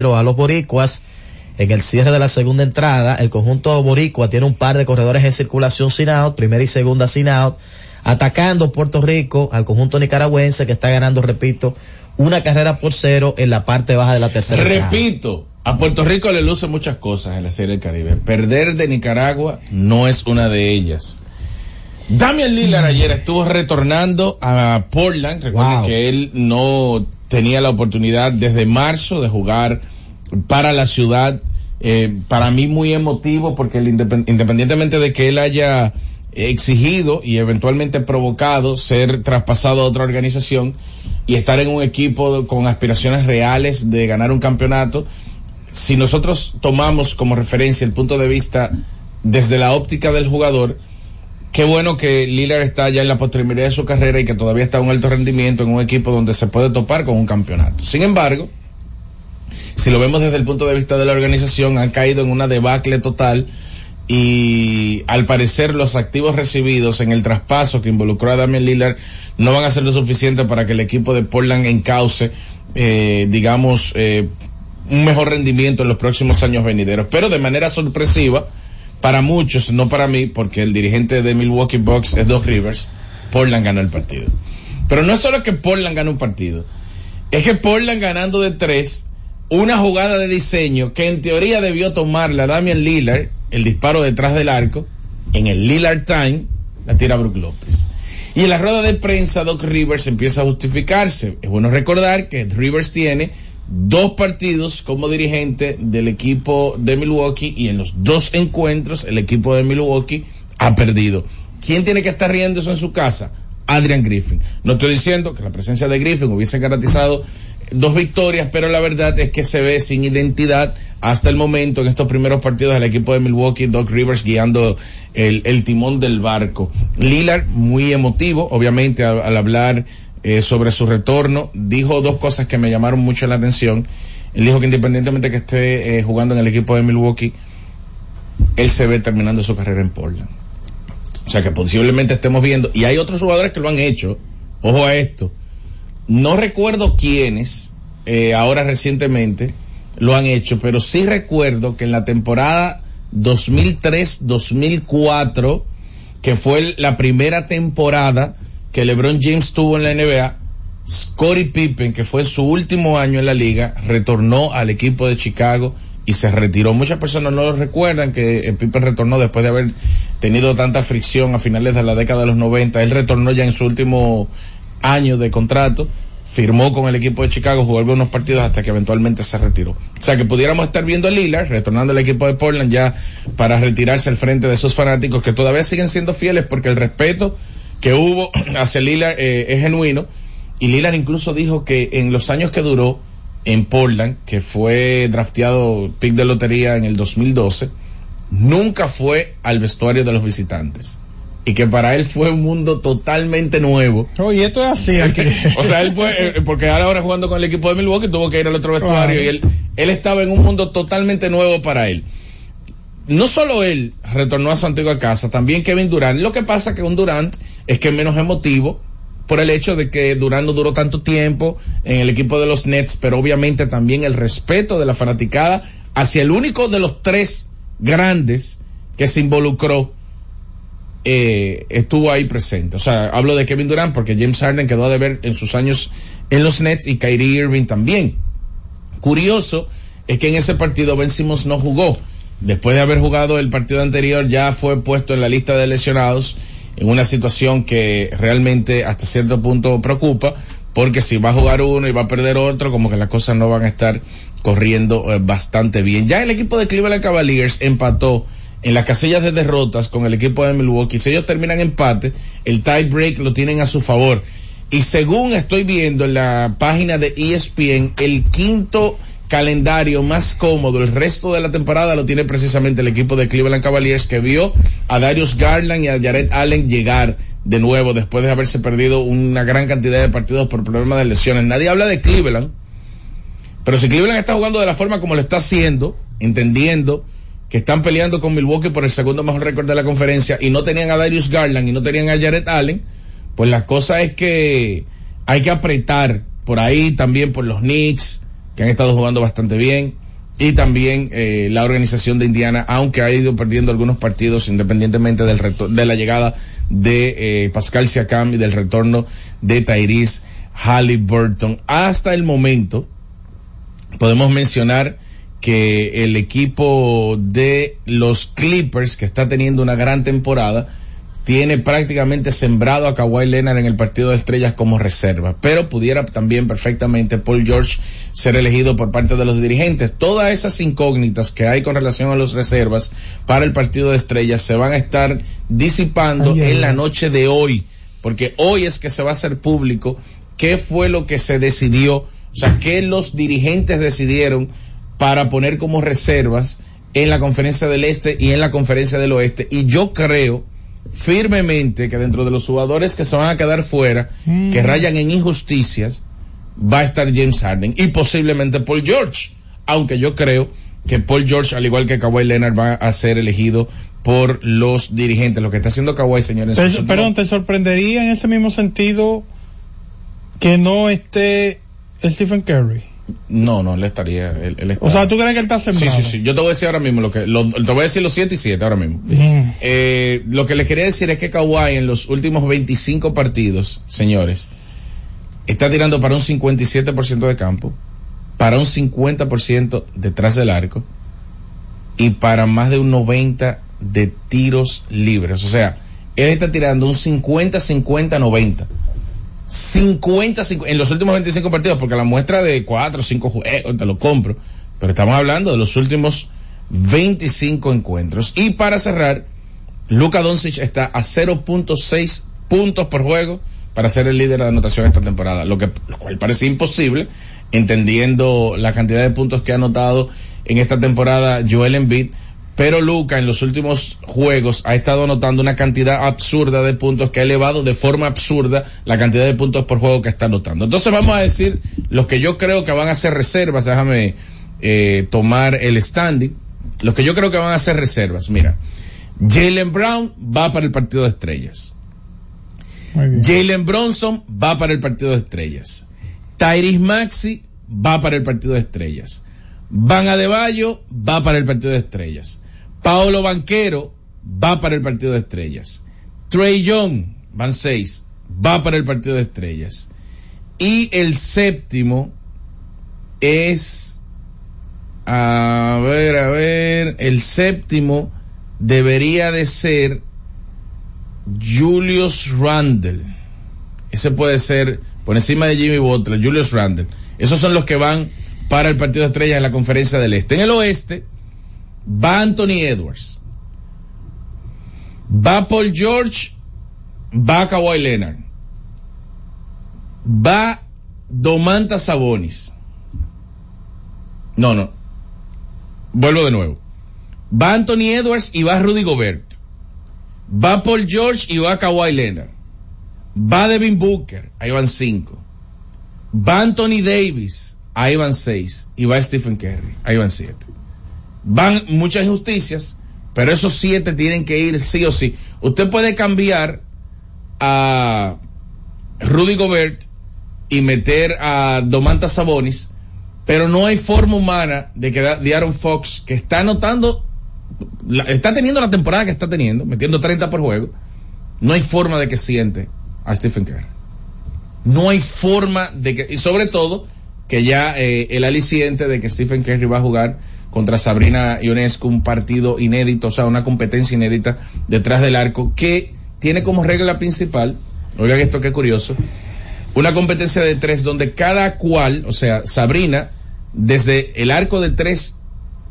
a los boricuas en el cierre de la segunda entrada. El conjunto boricua tiene un par de corredores en circulación sin out, primera y segunda sin out, atacando Puerto Rico al conjunto nicaragüense que está ganando, repito, una carrera por cero en la parte baja de la tercera. Repito, a Puerto Rico le luce muchas cosas en la Serie del Caribe. Perder de Nicaragua no es una de ellas. Damian Lillard ayer estuvo retornando a Portland. Recuerden que él no tenía la oportunidad desde marzo de jugar para la ciudad. Eh, para mí muy emotivo porque independientemente de que él haya exigido y eventualmente provocado ser traspasado a otra organización y estar en un equipo con aspiraciones reales de ganar un campeonato, si nosotros tomamos como referencia el punto de vista desde la óptica del jugador, qué bueno que Lillard está ya en la posterioridad de su carrera y que todavía está a un alto rendimiento en un equipo donde se puede topar con un campeonato. Sin embargo, si lo vemos desde el punto de vista de la organización, han caído en una debacle total y al parecer los activos recibidos en el traspaso que involucró a Damian Lillard no van a ser lo suficiente para que el equipo de Portland encauce, eh, digamos, eh, un mejor rendimiento en los próximos años venideros. Pero de manera sorpresiva, para muchos, no para mí, porque el dirigente de Milwaukee Bucks es Doc Rivers, Portland ganó el partido. Pero no es solo que Portland ganó un partido, es que Portland ganando de tres, una jugada de diseño que en teoría debió tomar la Damian Lillard, el disparo detrás del arco, en el Lillard Time, la tira Brook López. Y en la rueda de prensa, Doc Rivers empieza a justificarse. Es bueno recordar que Rivers tiene dos partidos como dirigente del equipo de Milwaukee y en los dos encuentros el equipo de Milwaukee ha perdido. ¿Quién tiene que estar riendo eso en su casa? Adrian Griffin. No estoy diciendo que la presencia de Griffin hubiese garantizado dos victorias, pero la verdad es que se ve sin identidad hasta el momento en estos primeros partidos del equipo de Milwaukee, Doc Rivers guiando el, timón del barco. Lillard muy emotivo, obviamente al hablar eh, sobre su retorno, dijo dos cosas que me llamaron mucho la atención. Él dijo que independientemente que esté eh, jugando en el equipo de Milwaukee, él se ve terminando su carrera en Portland. O sea que posiblemente estemos viendo, y hay otros jugadores que lo han hecho, ojo a esto, no recuerdo quiénes, eh, ahora recientemente, lo han hecho, pero sí recuerdo que en la temporada 2003-2004, que fue la primera temporada que LeBron James tuvo en la NBA, Scottie Pippen, que fue su último año en la liga, retornó al equipo de Chicago y se retiró. Muchas personas no lo recuerdan que eh, Pippen retornó después de haber tenido tanta fricción a finales de la década de los 90. Él retornó ya en su último año de contrato, firmó con el equipo de Chicago, jugó algunos partidos hasta que eventualmente se retiró. O sea que pudiéramos estar viendo a Lillard retornando al equipo de Portland ya para retirarse al frente de esos fanáticos que todavía siguen siendo fieles porque el respeto que hubo hacia Lillard eh, es genuino. Y Lillard incluso dijo que en los años que duró en Portland, que fue drafteado pick de lotería en el 2012, nunca fue al vestuario de los visitantes. Y que para él fue un mundo totalmente nuevo. Oye, esto es así. o sea, él fue, eh, porque ahora jugando con el equipo de Milwaukee tuvo que ir al otro vestuario y él, él estaba en un mundo totalmente nuevo para él no solo él retornó a su antigua casa, también Kevin Durant. Lo que pasa que un Durant es que menos emotivo por el hecho de que Durant no duró tanto tiempo en el equipo de los Nets, pero obviamente también el respeto de la fanaticada hacia el único de los tres grandes que se involucró eh, estuvo ahí presente. O sea, hablo de Kevin Durant porque James Harden quedó a deber en sus años en los Nets y Kyrie Irving también. Curioso es que en ese partido Ben Simmons no jugó después de haber jugado el partido anterior, ya fue puesto en la lista de lesionados en una situación que realmente hasta cierto punto preocupa, porque si va a jugar uno y va a perder otro, como que las cosas no van a estar corriendo eh, bastante bien. Ya el equipo de Cleveland Cavaliers empató en las casillas de derrotas con el equipo de Milwaukee. Si ellos terminan empate, el tie break lo tienen a su favor. Y según estoy viendo en la página de ESPN, el quinto calendario más cómodo el resto de la temporada lo tiene precisamente el equipo de Cleveland Cavaliers que vio a Darius Garland y a Jared Allen llegar de nuevo después de haberse perdido una gran cantidad de partidos por problemas de lesiones. Nadie habla de Cleveland, pero si Cleveland está jugando de la forma como lo está haciendo, entendiendo que están peleando con Milwaukee por el segundo mejor récord de la conferencia y no tenían a Darius Garland y no tenían a Jared Allen, pues la cosa es que hay que apretar por ahí también por los Knicks, que han estado jugando bastante bien. Y también eh, la organización de Indiana, aunque ha ido perdiendo algunos partidos independientemente del de la llegada de eh, Pascal Siakam y del retorno de Tyrese Halliburton. Hasta el momento, podemos mencionar que el equipo de los Clippers, que está teniendo una gran temporada, tiene prácticamente sembrado a Kawhi Leonard en el partido de estrellas como reserva, pero pudiera también perfectamente Paul George ser elegido por parte de los dirigentes. Todas esas incógnitas que hay con relación a los reservas para el partido de estrellas se van a estar disipando en la noche de hoy, porque hoy es que se va a hacer público qué fue lo que se decidió, o sea, qué los dirigentes decidieron para poner como reservas en la conferencia del este y en la conferencia del oeste. Y yo creo firmemente que dentro de los jugadores que se van a quedar fuera, que mm. rayan en injusticias, va a estar James Harden y posiblemente Paul George. Aunque yo creo que Paul George, al igual que Kawhi Leonard, va a ser elegido por los dirigentes. Lo que está haciendo Kawhi, señores. perdón, ¿te sorprendería en ese mismo sentido que no esté Stephen Curry. No, no, él estaría, él, O sea, ¿tú crees que él está sembrado? Sí, sí, sí. Yo te voy a decir ahora mismo lo que, lo, te voy a decir los 7 y 7 ahora mismo. Eh, lo que le quería decir es que Kawhi en los últimos 25 partidos, señores, está tirando para un 57% de campo, para un 50% detrás del arco y para más de un 90 de tiros libres. O sea, él está tirando un 50-50-90. 50, 50, en los últimos 25 partidos, porque la muestra de 4 o 5 juegos te lo compro, pero estamos hablando de los últimos 25 encuentros. Y para cerrar, Luka Doncic está a 0.6 puntos por juego para ser el líder de anotación esta temporada, lo que lo cual parece imposible, entendiendo la cantidad de puntos que ha anotado en esta temporada Joel Embiid pero Luca en los últimos juegos ha estado anotando una cantidad absurda de puntos que ha elevado de forma absurda la cantidad de puntos por juego que está anotando. Entonces vamos a decir los que yo creo que van a ser reservas, déjame eh, tomar el standing, los que yo creo que van a ser reservas, mira, Jalen Brown va para el partido de estrellas. Jalen Bronson va para el partido de estrellas. Tyrese Maxi va para el partido de estrellas. Van Adebayo va para el partido de estrellas. Paolo Banquero va para el partido de estrellas. Trey Young, van seis, va para el partido de estrellas. Y el séptimo es, a ver, a ver, el séptimo debería de ser Julius Randle. Ese puede ser por encima de Jimmy Butler, Julius Randle. Esos son los que van para el partido de estrellas en la conferencia del este. En el oeste, va Anthony Edwards, va Paul George, va Kawhi Leonard, va Domantas Sabonis. No, no. Vuelvo de nuevo. Va Anthony Edwards y va Rudy Gobert. Va Paul George y va Kawhi Leonard. Va Devin Booker. Ahí van cinco. Va Anthony Davis. Ahí van seis. Y va Stephen Curry. Ahí van siete van muchas injusticias, pero esos siete tienen que ir sí o sí. Usted puede cambiar a Rudy Gobert y meter a Domantas Sabonis, pero no hay forma humana de que de Aaron Fox, que está anotando, está teniendo la temporada que está teniendo, metiendo 30 por juego, no hay forma de que siente a Stephen Curry. No hay forma de que, y sobre todo, que ya eh, el aliciente de que Stephen Curry va a jugar contra Sabrina Ionescu, un partido inédito, o sea, una competencia inédita detrás del arco, que tiene como regla principal, oigan esto qué curioso, una competencia de tres donde cada cual, o sea, Sabrina, desde el arco de tres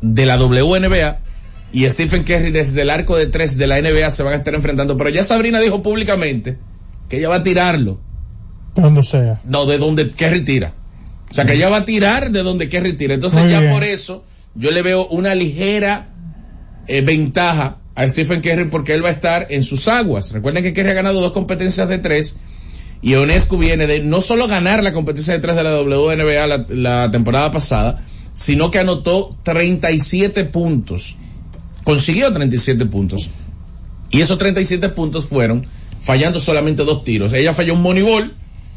de la WNBA y Stephen Curry desde el arco de tres de la NBA se van a estar enfrentando, pero ya Sabrina dijo públicamente que ella va a tirarlo. De donde sea. No, de donde Kerry tira. O sea, que ella va a tirar de donde Kerry tira. Entonces ya por eso yo le veo una ligera eh, ventaja a Stephen Curry porque él va a estar en sus aguas. Recuerden que Curry ha ganado dos competencias de tres y Onescu viene de no solo ganar la competencia de tres de la WNBA la, la temporada pasada, sino que anotó 37 puntos. Consiguió 37 puntos. Y esos 37 puntos fueron fallando solamente dos tiros. Ella falló un moneyball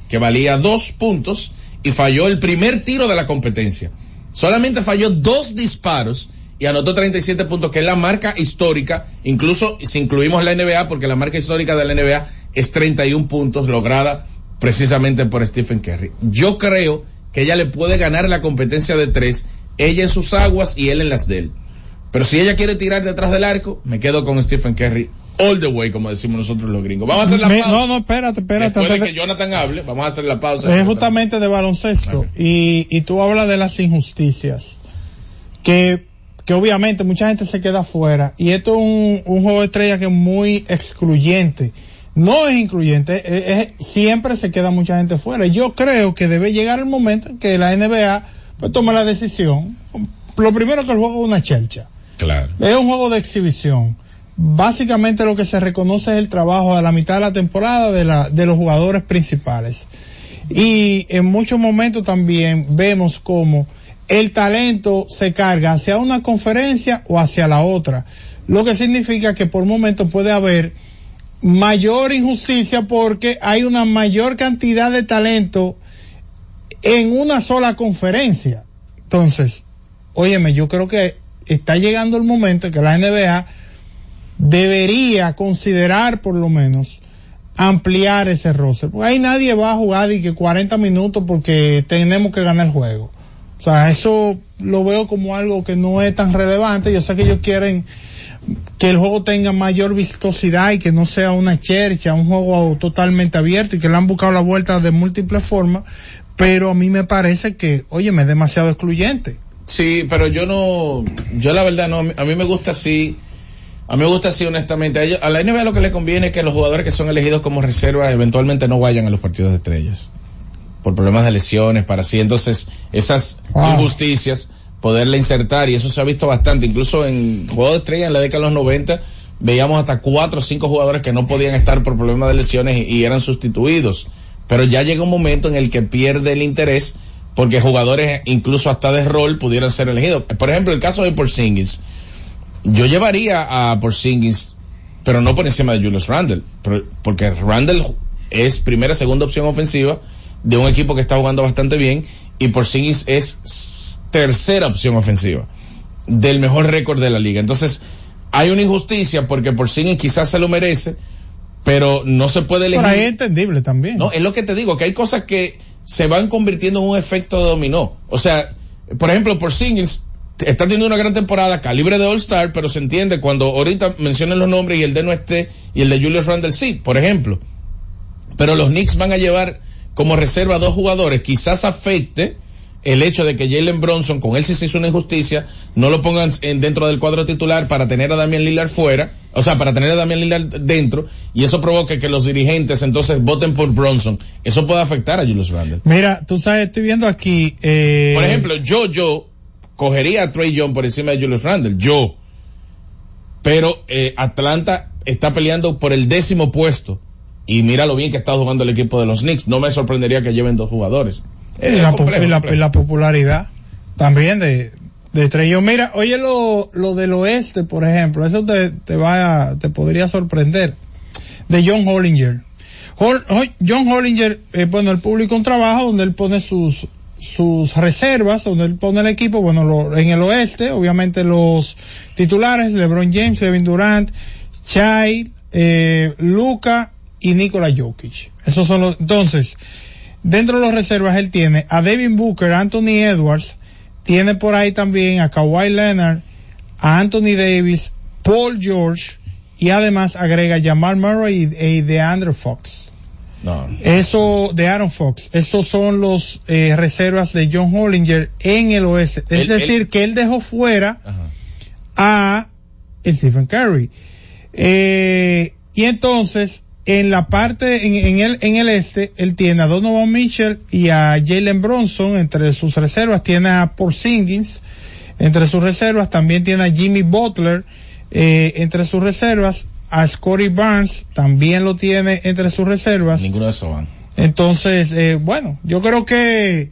que valía dos puntos y falló el primer tiro de la competencia. Solamente falló dos disparos y anotó 37 puntos, que es la marca histórica, incluso si incluimos la NBA, porque la marca histórica de la NBA es 31 puntos lograda precisamente por Stephen Curry. Yo creo que ella le puede ganar la competencia de tres, ella en sus aguas y él en las de él. Pero si ella quiere tirar detrás del arco, me quedo con Stephen Curry all the way, como decimos nosotros los gringos. Vamos a hacer la pausa. no, no, espérate, espérate. Después de que Jonathan hable, vamos a hacer la pausa. es justamente de baloncesto y, y tú hablas de las injusticias que, que obviamente mucha gente se queda afuera y esto es un, un juego de estrella que es muy excluyente no es incluyente es- es- siempre se queda mucha gente fuera yo creo que debe llegar el momento en que la NBA pues tome la decisión lo primero que el juego es una chelcha Claro. es un juego de exhibición. Básicamente lo que se reconoce es el trabajo a la mitad de la temporada de, la, de los jugadores principales. Y en muchos momentos también vemos como el talento se carga hacia una conferencia o hacia la otra. Lo que significa que por momentos puede haber mayor injusticia porque hay una mayor cantidad de talento en una sola conferencia. Entonces, óyeme, yo creo que está llegando el momento en que la NBA debería considerar por lo menos ampliar ese roster. Porque ahí nadie va a jugar y que 40 minutos porque tenemos que ganar el juego. O sea, eso lo veo como algo que no es tan relevante. Yo sé que ellos quieren que el juego tenga mayor vistosidad y que no sea una chercha, un juego totalmente abierto y que le han buscado la vuelta de múltiples formas, pero a mí me parece que, oye, me es demasiado excluyente. Sí, pero yo no, yo la verdad no, a mí- me gusta así, a mí me gusta así honestamente. A, ellos- a la NBA lo que le conviene es que los jugadores que son elegidos como reserva eventualmente no vayan a los partidos de estrellas. Por problemas de lesiones, para así. Entonces, esas Wow. injusticias, poderle insertar, y eso se ha visto bastante, incluso en juegos de estrellas en la década de los 90, veíamos hasta cuatro o cinco jugadores que no podían estar por problemas de lesiones y, y eran sustituidos. Pero ya llega un momento en el que pierde el interés porque jugadores incluso hasta de rol pudieran ser elegidos. Por ejemplo, el caso de Porzingis. Yo llevaría a Porzingis, pero no por encima de Julius Randle, porque Randle es primera, segunda opción ofensiva de un equipo que está jugando bastante bien y Porzingis es tercera opción ofensiva del mejor récord de la liga. Entonces, hay una injusticia porque Porzingis quizás se lo merece, pero no se puede elegir. Ahí es entendible también. No, es lo que te digo, que hay cosas que se van convirtiendo en un efecto de dominó. O sea, por ejemplo, por Singles está teniendo una gran temporada, calibre de All-Star, pero se entiende cuando ahorita mencionen los nombres y el de no esté y el de Julius Randle sí, por ejemplo. Pero los Knicks van a llevar como reserva a dos jugadores, quizás afecte el hecho de que Jalen Bronson, con él sí se hizo una injusticia, no lo pongan en, dentro del cuadro titular para tener a Damian Lillard fuera, o sea, para tener a Damian Lillard dentro, y eso provoque que los dirigentes entonces voten por Bronson. Eso puede afectar a Julius Randle. Mira, tú sabes, estoy viendo aquí. Eh, Por ejemplo, yo, yo cogería a Trey Young por encima de Julius Randle, yo. Pero eh, Atlanta está peleando por el décimo puesto. Y mira lo bien que está jugando el equipo de los Knicks. No me sorprendería que lleven dos jugadores. y Eh, la, po- complejo, y la- complejo. y la popularidad también de, de Trey Young. Mira, oye lo, lo del oeste, por ejemplo, eso te, te va a- te podría sorprender. De John Hollinger. Hol- Ho- John Hollinger, eh, bueno, el público un trabajo donde él pone sus, sus reservas, donde él pone el equipo, bueno, lo- en el oeste, obviamente los titulares, LeBron James, Kevin Durant, Chai, eh, Luca y Nikola Jokic. Esos son los, entonces, dentro de los reservas él tiene a Devin Booker, Anthony Edwards, tiene por ahí también a Kawhi Leonard, a Anthony Davis, Paul George y además agrega Jamal Murray y, y DeAndre Fox. No. Eso de Aaron Fox, esos son los eh, reservas de John Hollinger en el oeste. Es decir, que él dejó fuera Ajá. a Stephen Curry. Eh, y entonces, en la parte, en, en el, en el este, él tiene a Donovan Mitchell y a Jalen Bronson entre sus reservas, tiene a Porzingis entre sus reservas, también tiene a Jimmy Butler eh, entre sus reservas, a Scotty Barnes también lo tiene entre sus reservas. Ninguno de esos van. Entonces, eh, bueno, yo creo que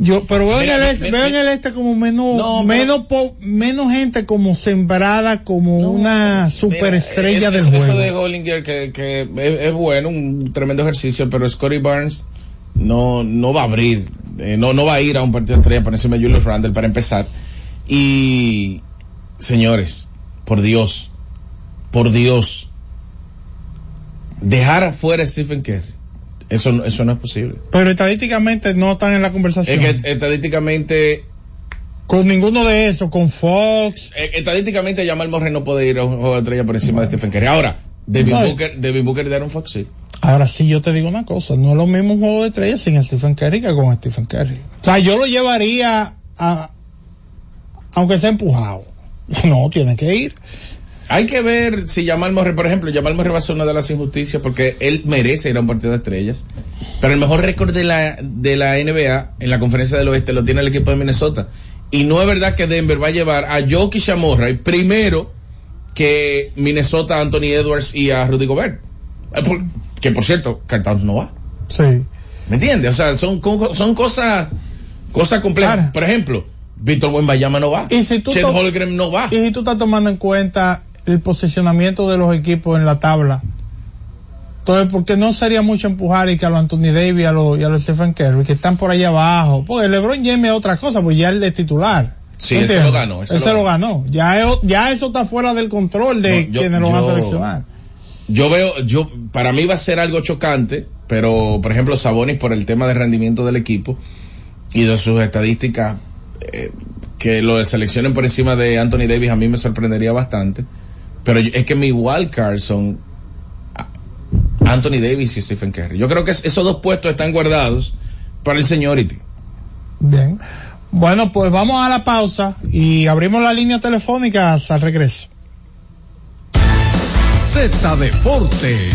yo, pero veo Mira, en el este, veo en el este como menos, No, menos, po- menos gente como sembrada como No, una superestrella mira, del eso- juego. Eso de Hollinger que, que es, es bueno, un tremendo ejercicio, pero Scotty Barnes no, no va a abrir, eh, no, no va a ir a un partido de estrella para encima de Julius Randle para empezar. Y, señores, por Dios, por Dios, dejar afuera a Stephen Curry. Eso, no- eso no es posible. Pero estadísticamente no están en la conversación. Es que estadísticamente, Con ninguno de esos, con Fox. eh, estadísticamente Jamal Murray no puede ir a un juego de estrella por encima de Stephen Curry. Ahora, Devin No. Booker, Devin Booker y Darren Fox sí. Ahora sí, yo te digo una cosa, no es lo mismo un juego de estrellas sin Stephen Curry que con Stephen Curry. O sea, yo lo llevaría a, aunque sea empujado. No, tiene que ir. Hay que ver si Jamal Murray, por ejemplo, Jamal Murray va a ser una de las injusticias porque él merece ir a un partido de estrellas. Pero el mejor récord de la, de la NBA en la conferencia del oeste lo tiene el equipo de Minnesota. Y no es verdad que Denver va a llevar a Jokic y a Murray primero que Minnesota, Anthony Edwards y a Rudy Gobert. Eh, Que por cierto, Carl Towns no va. Sí. ¿Me entiendes? O sea, son, son cosas, cosas complejas. Claro. Por ejemplo, Víctor Wembanyama no va. Y si tú Chet Holmgren no va. Y si tú estás tomando en cuenta el posicionamiento de los equipos en la tabla, entonces, ¿por qué no sería mucho empujar y que a los Anthony Davis y a los, y a los Stephen Curry, que están por allá abajo? Porque LeBron James es otra cosa, pues ya él es titular. Sí, ¿Tú ese entiendes? lo ganó, ese Ese, lo lo ganó. Ya, es- ya eso está fuera del control de No, yo- quienes lo van a seleccionar. Yo veo, yo, para mí va a ser algo chocante, pero por ejemplo Sabonis por el tema de rendimiento del equipo y de sus estadísticas, eh, que lo seleccionen por encima de Anthony Davis a mí me sorprendería bastante. Pero es que mi wildcard son Anthony Davis y Stephen Curry. Yo creo que es- esos dos puestos están guardados para el seniority. Bien. Bueno, pues vamos a la pausa y abrimos la línea telefónica al regreso. Z Deportes.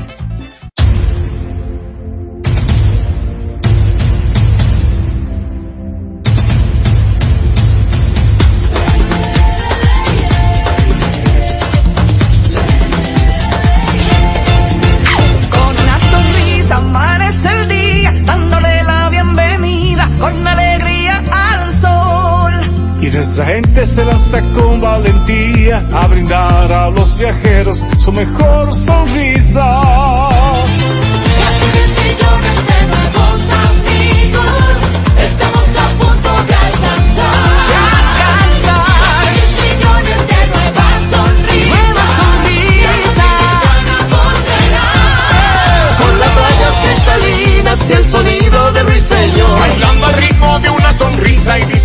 Nuestra gente se lanza con valentía a brindar a los viajeros su mejor sonrisa. millones de nuevos amigos, estamos a punto de alcanzar. millones de nuevas sonrisas, nuevas sonrisas. Con las rayas cristalinas y el sonido de ruiseñor. Bailando al ritmo de una sonrisa y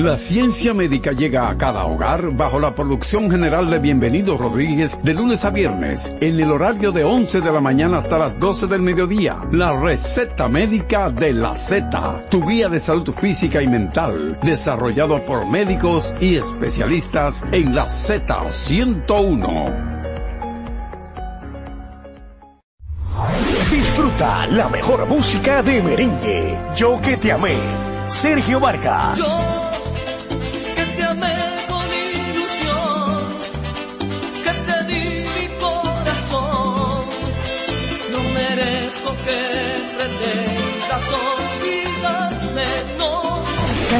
La ciencia médica llega a cada hogar bajo la producción general de Bienvenido Rodríguez de lunes a viernes en el horario de 11 de la mañana hasta las 12 del mediodía. La receta médica de la Z, tu guía de salud física y mental, desarrollado por médicos y especialistas en la Z101. Disfruta la mejor música de merengue. Yo que te amé. Sergio Vargas.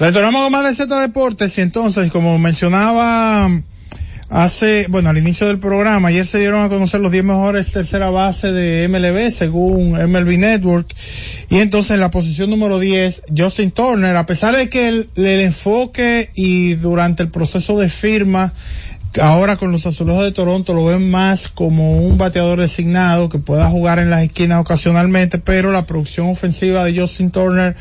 Retornamos con más de Z Deportes y entonces, como mencionaba hace, bueno, al inicio del programa, ayer se dieron a conocer los 10 mejores tercera base de MLB según MLB Network. Y entonces en la posición número 10, Justin Turner, a pesar de que el, el enfoque y durante el proceso de firma, ahora con los azulejos de Toronto lo ven más como un bateador designado que pueda jugar en las esquinas ocasionalmente, pero la producción ofensiva de Justin Turner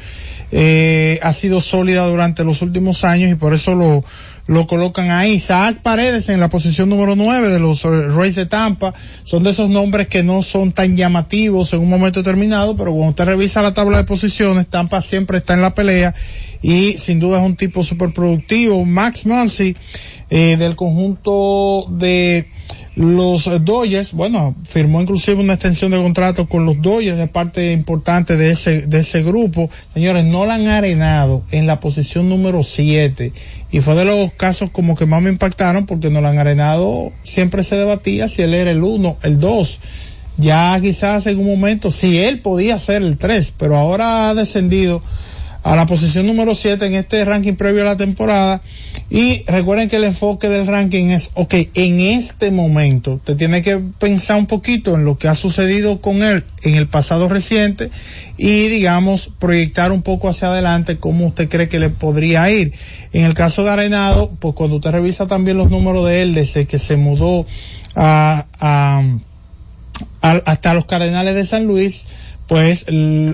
eh, ha sido sólida durante los últimos años y por eso lo, lo colocan ahí. Isaac Paredes en la posición número 9 de los Rays de Tampa. Son de esos nombres que no son tan llamativos en un momento determinado, pero cuando usted revisa la tabla de posiciones, Tampa siempre está en la pelea y sin duda es un tipo súper productivo. Max Muncy, eh, del conjunto de los Dodgers, bueno, firmó inclusive una extensión de contrato con los Dodgers, es parte importante de ese, de ese grupo. Señores, no la han arenado en la posición número 7 y fue de los casos como que más me impactaron porque no la han arenado, siempre se debatía si él era el 1, el 2. Ya quizás en un momento, si él podía ser el 3, pero ahora ha descendido a la posición número 7 en este ranking previo a la temporada. Y recuerden que el enfoque del ranking es, ok, en este momento te tiene que pensar un poquito en lo que ha sucedido con él en el pasado reciente y digamos proyectar un poco hacia adelante cómo usted cree que le podría ir. En el caso de Arenado, pues cuando usted revisa también los números de él desde que se mudó a, hasta los Cardenales de San Luis, pues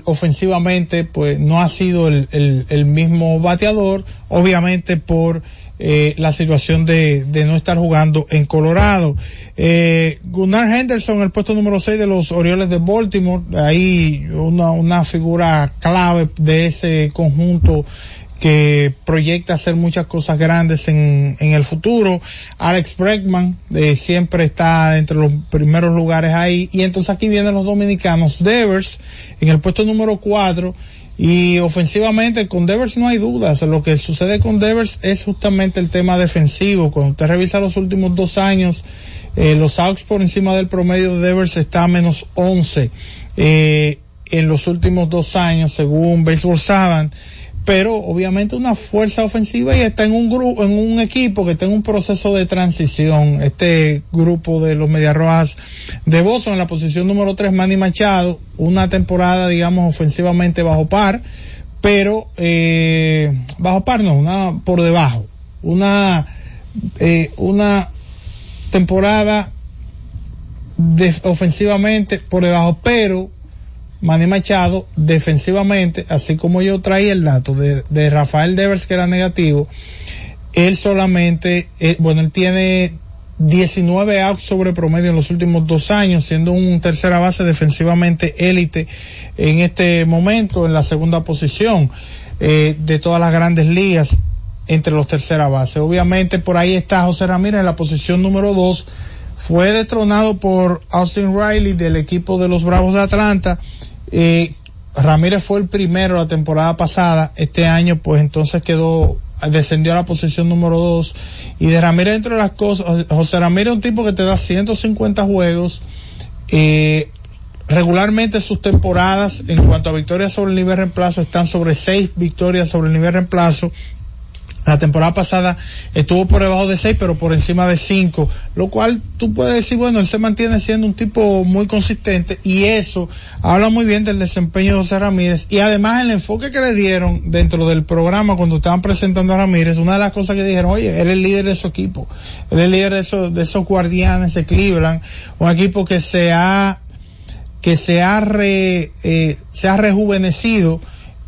ofensivamente pues no ha sido el, el, el mismo bateador, obviamente por eh, la situación de, de, no estar jugando en Colorado. Eh, Gunnar Henderson, el puesto número 6 de los Orioles de Baltimore, ahí una, una figura clave de ese conjunto que proyecta hacer muchas cosas grandes en, en el futuro. Alex Bregman eh, siempre está entre los primeros lugares ahí. Y entonces aquí vienen los dominicanos. Devers en el puesto número 4. Y ofensivamente con Devers no hay dudas. Lo que sucede con Devers es justamente el tema defensivo. Cuando usted revisa los últimos dos años, eh, los outs por encima del promedio de Devers está a menos 11. Eh, en los últimos dos años, según Baseball Savant pero obviamente una fuerza ofensiva y está en un grupo, en un equipo que está en un proceso de transición. Este grupo de los Medias Rojas de Boston en la posición número 3, Manny Machado, una temporada, digamos, ofensivamente bajo par, pero, eh, bajo par no, una por debajo. Una, eh, una temporada de, ofensivamente por debajo, pero Manny Machado defensivamente, así como yo traía el dato de, Rafael Devers que era negativo, él solamente, eh, bueno, él tiene 19 outs sobre promedio en los últimos dos años, siendo un tercera base defensivamente élite en este momento, en la segunda posición eh, de todas las grandes ligas entre los tercera bases. Obviamente por ahí está José Ramírez en la posición número dos, fue detronado por Austin Riley del equipo de los Bravos de Atlanta, eh, Ramírez fue el primero la temporada pasada, este año pues entonces quedó, descendió a la posición número 2 y de Ramírez entre las cosas, José Ramírez es un tipo que te da 150 juegos, regularmente sus temporadas en cuanto a victorias sobre el nivel reemplazo están sobre 6 victorias sobre el nivel reemplazo, La temporada pasada estuvo por debajo de 6, pero por encima de 5, lo cual tú puedes decir, bueno, él se mantiene siendo un tipo muy consistente y eso habla muy bien del desempeño de José Ramírez y además el enfoque que le dieron dentro del programa cuando estaban presentando a Ramírez, una de las cosas que dijeron, oye, él es el líder de su equipo, él es el líder de esos, de esos guardianes de Cleveland, un equipo que se ha que se ha, re, eh, se ha rejuvenecido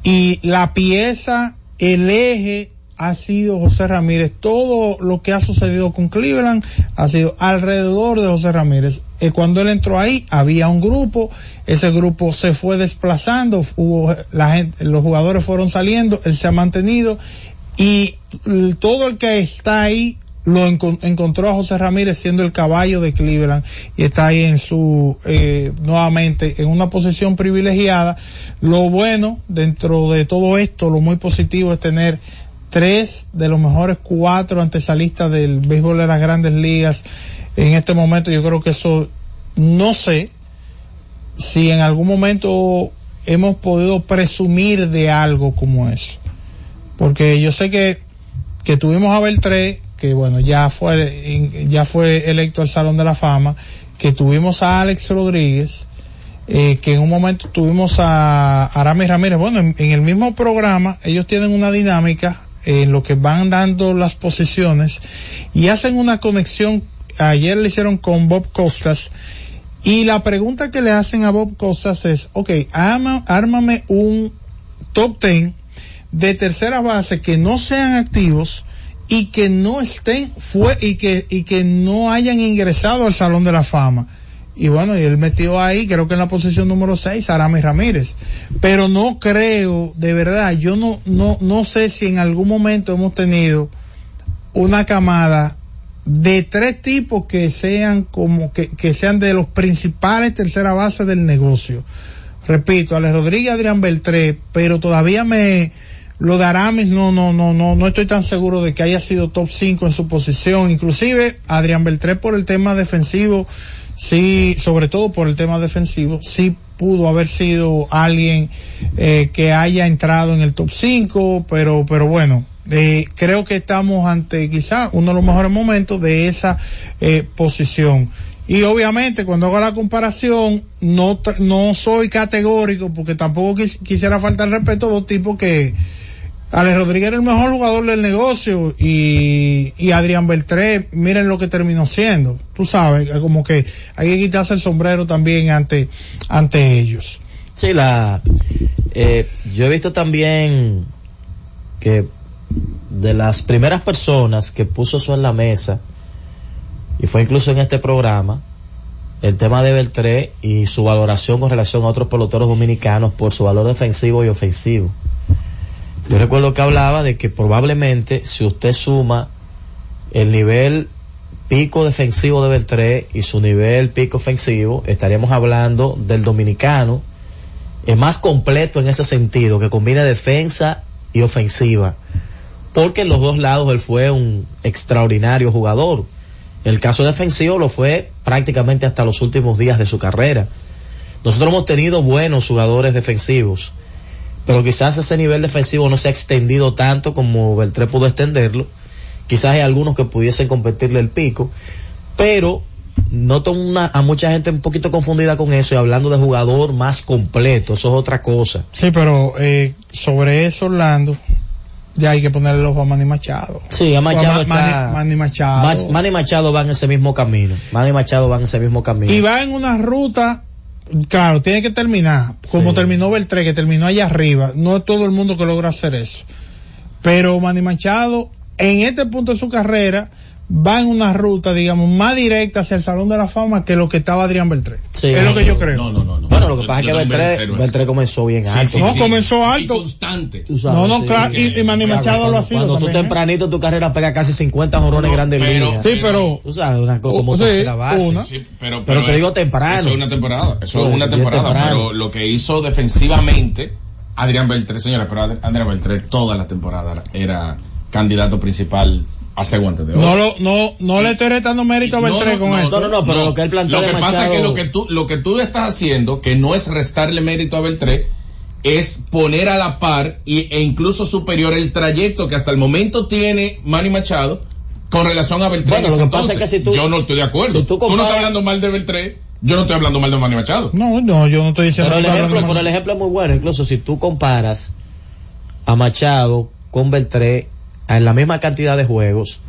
y la pieza, el eje ha sido José Ramírez. Todo lo que ha sucedido con Cleveland ha sido alrededor de José Ramírez. Eh, cuando él entró ahí, había un grupo, ese grupo se fue desplazando, hubo, la gente, los jugadores fueron saliendo, él se ha mantenido y todo el que está ahí lo encon- encontró a José Ramírez siendo el caballo de Cleveland y está ahí en su eh, nuevamente en una posición privilegiada lo bueno dentro de todo esto lo muy positivo es tener tres de los mejores cuatro antesalistas del béisbol de las grandes ligas en este momento yo creo que eso no sé si en algún momento hemos podido presumir de algo como eso porque yo sé que que tuvimos a Beltré, que bueno, ya fue, ya fue electo al Salón de la Fama, que tuvimos a Alex Rodríguez, eh, que en un momento tuvimos a Aramis Ramírez. Bueno, en, en el mismo programa, ellos tienen una dinámica en lo que van dando las posiciones y hacen una conexión. Ayer le hicieron con Bob Costas y la pregunta que le hacen a Bob Costas es, ok, arma, ármame un top ten de tercera base que no sean activos y que no estén fue y que y que no hayan ingresado al Salón de la Fama. Y bueno, y él metió ahí, creo que en la posición número 6, Aramis Ramírez. Pero no creo, de verdad, yo no, no, no sé si en algún momento hemos tenido una camada de tres tipos que sean como, que, que sean de los principales tercera base del negocio. Repito, Alex Rodríguez, Adrián Beltré, pero todavía me, lo de Aramis no, no, no, no, no estoy tan seguro de que haya sido top 5 en su posición. Inclusive Adrián Beltré por el tema defensivo, sí, sobre todo por el tema defensivo, sí pudo haber sido alguien eh, que haya entrado en el top 5, pero, pero bueno, eh, creo que estamos ante quizá uno de los mejores momentos de esa eh, posición. Y obviamente cuando hago la comparación no, no soy categórico porque tampoco quis- quisiera faltar respeto a dos tipos que Alex Rodríguez era el mejor jugador del negocio y, y Adrián Beltré, miren lo que terminó siendo. Tú sabes, como que hay que quitarse el sombrero también ante, ante ellos. Sí, la, eh, yo he visto también que de las primeras personas que puso eso en la mesa, y fue incluso en este programa, el tema de Beltré y su valoración con relación a otros peloteros dominicanos por su valor defensivo y ofensivo. Yo recuerdo que hablaba de que probablemente si usted suma el nivel pico defensivo de Beltré y su nivel pico ofensivo, estaríamos hablando del dominicano es más completo en ese sentido, que combina defensa y ofensiva. Porque en los dos lados él fue un extraordinario jugador. El caso defensivo lo fue prácticamente hasta los últimos días de su carrera. Nosotros hemos tenido buenos jugadores defensivos, pero quizás ese nivel defensivo no se ha extendido tanto como Beltré pudo extenderlo. Quizás hay algunos que pudiesen competirle el pico, pero noto una, a mucha gente un poquito confundida con eso y hablando de jugador más completo, eso es otra cosa. Sí, pero eh, sobre eso, Orlando, ya hay que ponerle los a Manny Machado. Sí, a Machado O a Ma- está- Manny, Manny Machado. Mach- Manny Machado va en ese mismo camino. Manny Machado va en ese mismo camino. y va en una ruta, claro, tiene que terminar, como Sí. terminó Beltré, que terminó allá arriba. No es todo el mundo que logra hacer eso. Pero Manny Machado, en este punto de su carrera, va en una ruta, digamos, más directa hacia el Salón de la Fama que lo que estaba Adrián Beltré. Sí. es lo que yo creo. No, no, no. no. Bueno, lo que pasa es que Beltré. Beltré comenzó bien Sí, alto. sí, No, sí. comenzó Y alto. constante. Tú sabes, No, no, sí. claro, y, y Manny Claro, Machado cuando, lo ha sido cuando tú también, ¿eh? tempranito en tu carrera pega casi 50 jorrones No, grandes pero- ligas. Sí, pero Tú sabes, una cosa como sí, tercera base. una. Sí, pero, Pero te es- digo temprano. Eso es una temporada. Eso Pues, es una temporada. Pero lo que hizo defensivamente Adrián Beltré, señora, pero Ad- Adrián Beltré toda la temporada era candidato principal guante de oro. no, lo, no, no le estoy retando mérito a Beltré no, con no, esto. No, no, no, pero lo que él plantea Lo que pasa es que lo que tú, lo que tú estás haciendo, que no es restarle mérito a Beltré, es poner a la par y, e incluso superior el trayecto que hasta el momento tiene Manny Machado con relación a Beltré. Bueno, en lo que pasa es entonces. que si tú- yo no estoy de acuerdo. si tú tú, no estás hablando mal de Beltré, yo no estoy hablando mal de Manny Machado. No, no, yo no estoy diciendo Pero el ejemplo, hablando pero el ejemplo es muy bueno. Incluso si tú comparas a Machado con Beltré en la misma cantidad de juegos,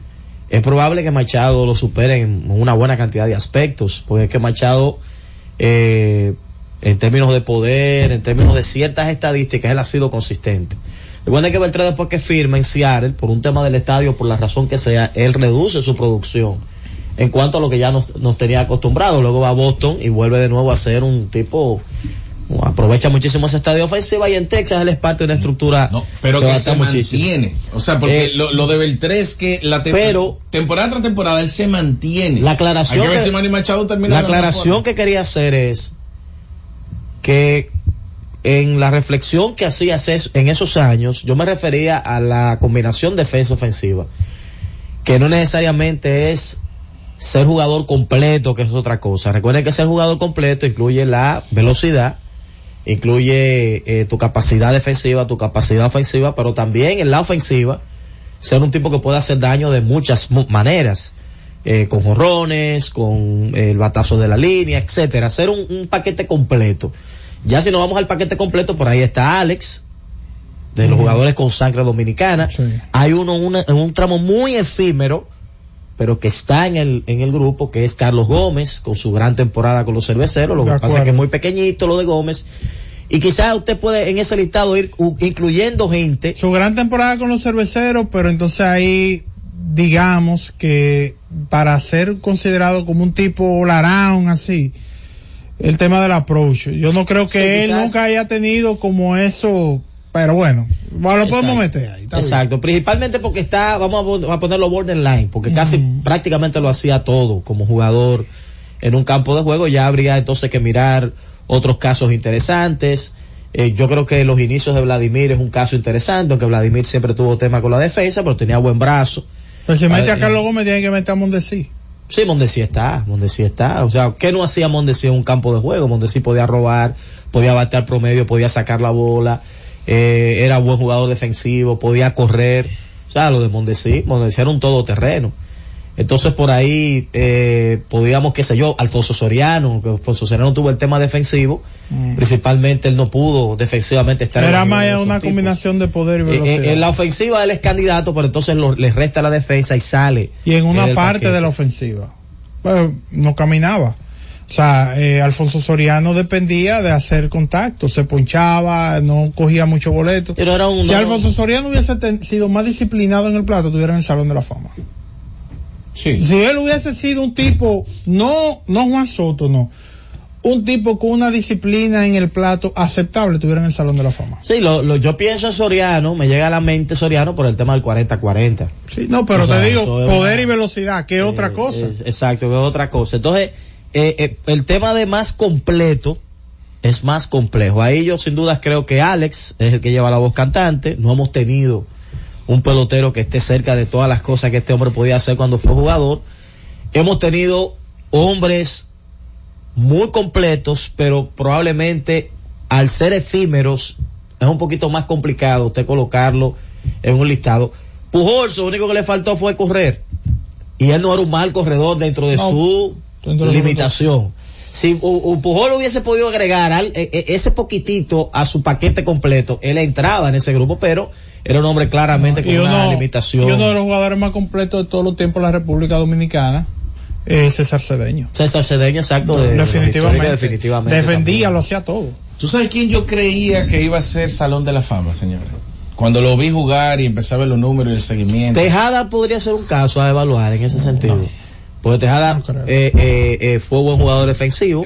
es probable que Machado lo supere en una buena cantidad de aspectos, porque es que Machado, eh, en términos de poder, en términos de ciertas estadísticas, él ha sido consistente. Recuerden que Beltré después que firma en Seattle, por un tema del estadio, por la razón que sea, él reduce su producción en cuanto a lo que ya nos, nos tenía acostumbrado. Luego va a Boston y vuelve de nuevo a ser un tipo, aprovecha muchísimo ese estadio ofensiva y en Texas él es parte de una estructura No, pero que se muchísimo. mantiene. O sea, porque Eh, lo, lo de Beltré es que la te- pero- temporada tras temporada él se mantiene. La aclaración que ver que- si Manny Machado termina La aclaración que quería hacer es que en la reflexión que hacía Cés- en esos años, yo me refería a la combinación defensa-ofensiva, que no necesariamente es ser jugador completo, que es otra cosa. Recuerden que ser jugador completo incluye la velocidad, incluye eh, tu capacidad defensiva, tu capacidad ofensiva, pero también en la ofensiva, ser un tipo que puede hacer daño de muchas mu- maneras, eh, con jorrones, con eh, el batazo de la línea, etcétera, hacer un, un paquete completo. Ya si nos vamos al paquete completo, por ahí está Alex, de los jugadores con sangre dominicana. Sí. Hay uno una- en un tramo muy efímero, pero que está en el, en el grupo, que es Carlos Gómez, con su gran temporada con los cerveceros. Lo De que pasa es que es muy pequeñito lo de Gómez. Y quizás usted puede en ese listado ir incluyendo gente. Su gran temporada con los cerveceros, pero entonces ahí digamos que para ser considerado como un tipo Laraun así, el tema del approach. Yo no creo que Sí, él nunca haya tenido como eso, pero bueno, bueno, lo podemos meter ahí. bien. Exacto, principalmente porque está, vamos a pon- a ponerlo borderline, porque casi Ujú. prácticamente lo hacía todo como jugador en un campo de juego, ya habría entonces que mirar otros casos interesantes. Eh, yo creo que los inicios de Vladimir es un caso interesante, aunque Vladimir siempre tuvo tema con la defensa, pero tenía buen brazo. Pero si mete a Eh, Carlos Gómez, tiene que meter a Mondesi. Sí, Mondesi está, Mondesi está. O sea, ¿qué no hacía Mondesi en un campo de juego? Mondesi podía robar, podía batear promedio, podía sacar la bola, eh, era buen jugador defensivo, podía correr. O sea, lo de Mondesi, Mondesi era un todoterreno. Entonces por ahí, eh, podríamos, qué sé yo, Alfonso Soriano, que Alfonso Soriano tuvo el tema defensivo, principalmente él no pudo defensivamente estar en Era los más una tipos. combinación de poder y Eh, velocidad. eh, en la ofensiva él es candidato, pero entonces lo- le resta la defensa y sale. y en una parte paquete. de la ofensiva. Pues, no caminaba. O sea, eh, Alfonso Soriano dependía de hacer contacto, se ponchaba, no cogía mucho boleto. Pero era un- si no- Alfonso Soriano hubiese ten- sido más disciplinado en el plato, estuviera en el Salón de la Fama. Sí. Si él hubiese sido un tipo, no, no Juan Soto, no, un tipo con una disciplina en el plato aceptable, estuviera en el Salón de la Fama. Sí, lo, lo, yo pienso en Soriano, me llega a la mente Soriano por el tema del 40-40. Sí, no, pero O sea, te digo, poder una- y velocidad, que es otra Eh, cosa. es- exacto, que es otra cosa. Entonces, eh, eh, el tema de más completo es más complejo. Ahí yo sin dudas creo que Alex es el que lleva la voz cantante. No hemos tenido un pelotero que esté cerca de todas las cosas que este hombre podía hacer cuando fue jugador. Hemos tenido hombres muy completos, pero probablemente al ser efímeros es un poquito más complicado usted colocarlo en un listado. Pujol, lo único que le faltó fue correr. Y él no era un mal corredor dentro de No, su limitación. Si Pujol hubiese podido agregar al- e- e- ese poquitito a su paquete completo, él entraba en ese grupo, pero era un hombre claramente con una limitación. y uno de los jugadores más completos de todos los tiempos de la República Dominicana es César Cedeño. César Cedeño, exacto. de definitivamente. definitivamente Defendía, también. lo hacía todo. ¿Tú sabes quién yo creía que iba a ser Salón de la Fama, señores? Cuando lo vi jugar y empecé a ver los números y el seguimiento. Tejada podría ser un caso a evaluar en ese sentido. Porque Tejada No eh, eh, eh, fue buen jugador defensivo.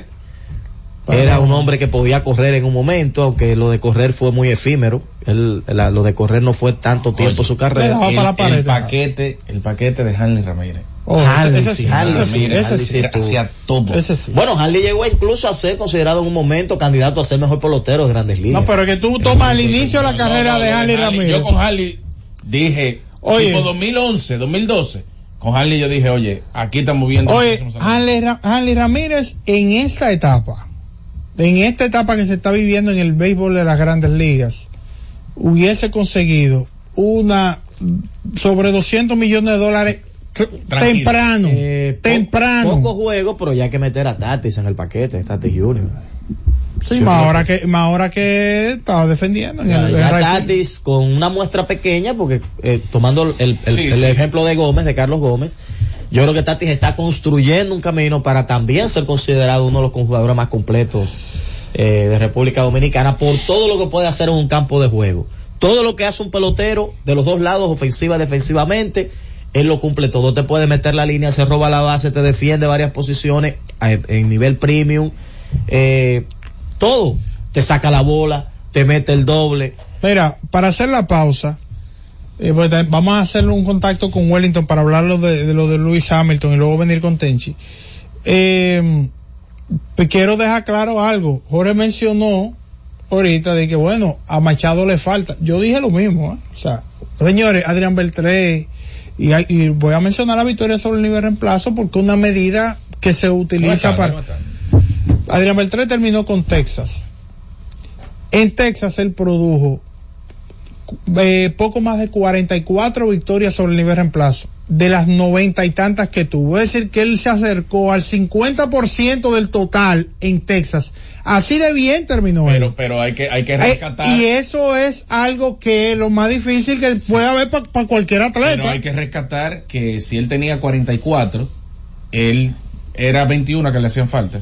Pero- Era un hombre que podía correr en un momento, aunque lo de correr fue muy efímero. Él, la- lo de correr no fue tanto tiempo Oye, su carrera. El, para la pared, el paquete, el paquete de Hanley Ramírez. Oh, Harley, ese, sí, sí, Harley ese sí, Ramírez, ese Harley sí. sí. Todo. Ese sí. Bueno, Harley llegó incluso a ser considerado en un momento candidato a ser mejor pelotero de grandes ligas. No, pero que tú tomas el inicio de la No, carrera no, de lo Harley Ramírez. Yo con Harley dije, Oye. tipo 2011, 2012, con Harley yo dije, oye, aquí estamos viendo. Oye. Hanley, Ra- Hanley Ramírez en esta etapa en esta etapa que se está viviendo en el béisbol de las grandes ligas, hubiese conseguido una sobre 200 millones de dólares temprano, Eh, po- temprano. Poco juego, pero ya hay que meter a Tatis en el paquete, Tatis Junior. Sí, más ahora que, más ahora que estaba defendiendo en Ya, el, ya. Tatis con una muestra pequeña, porque eh, tomando el, el- Sí, el sí. ejemplo de Gómez, de Carlos Gómez, yo creo que Tatis está construyendo un camino para también ser considerado uno de los jugadores más completos eh, de República Dominicana por todo lo que puede hacer en un campo de juego. Todo lo que hace un pelotero de los dos lados, ofensiva y defensivamente, él lo cumple todo. Te puede meter la línea, se roba la base, te defiende varias posiciones eh, en nivel premium. Eh, todo. Te saca la bola, te mete el doble. Mira, para hacer la pausa, eh, pues, vamos a hacer un contacto con Wellington para hablar de, de lo de Luis Hamilton y luego venir con Tenchi. Eh, pues quiero dejar claro algo. Jorge mencionó ahorita de que bueno, a Machado le falta. Yo dije lo mismo, ¿eh? O sea, señores, Adrián Beltré, y, hay- y voy a mencionar la victoria sobre el nivel reemplazo porque una medida que se utiliza para... Adrián Beltré terminó con Texas. En Texas él produjo eh, poco más de 44 victorias sobre el nivel reemplazo de las noventa y tantas que tuvo. Es decir, que él se acercó al 50% del total en Texas. Así de bien terminó él. Pero, pero hay que, hay que Eh, rescatar. y eso es algo que lo más difícil que puede haber para cualquier Pero atleta. hay que rescatar que si él tenía 44, él era 21 que le hacían falta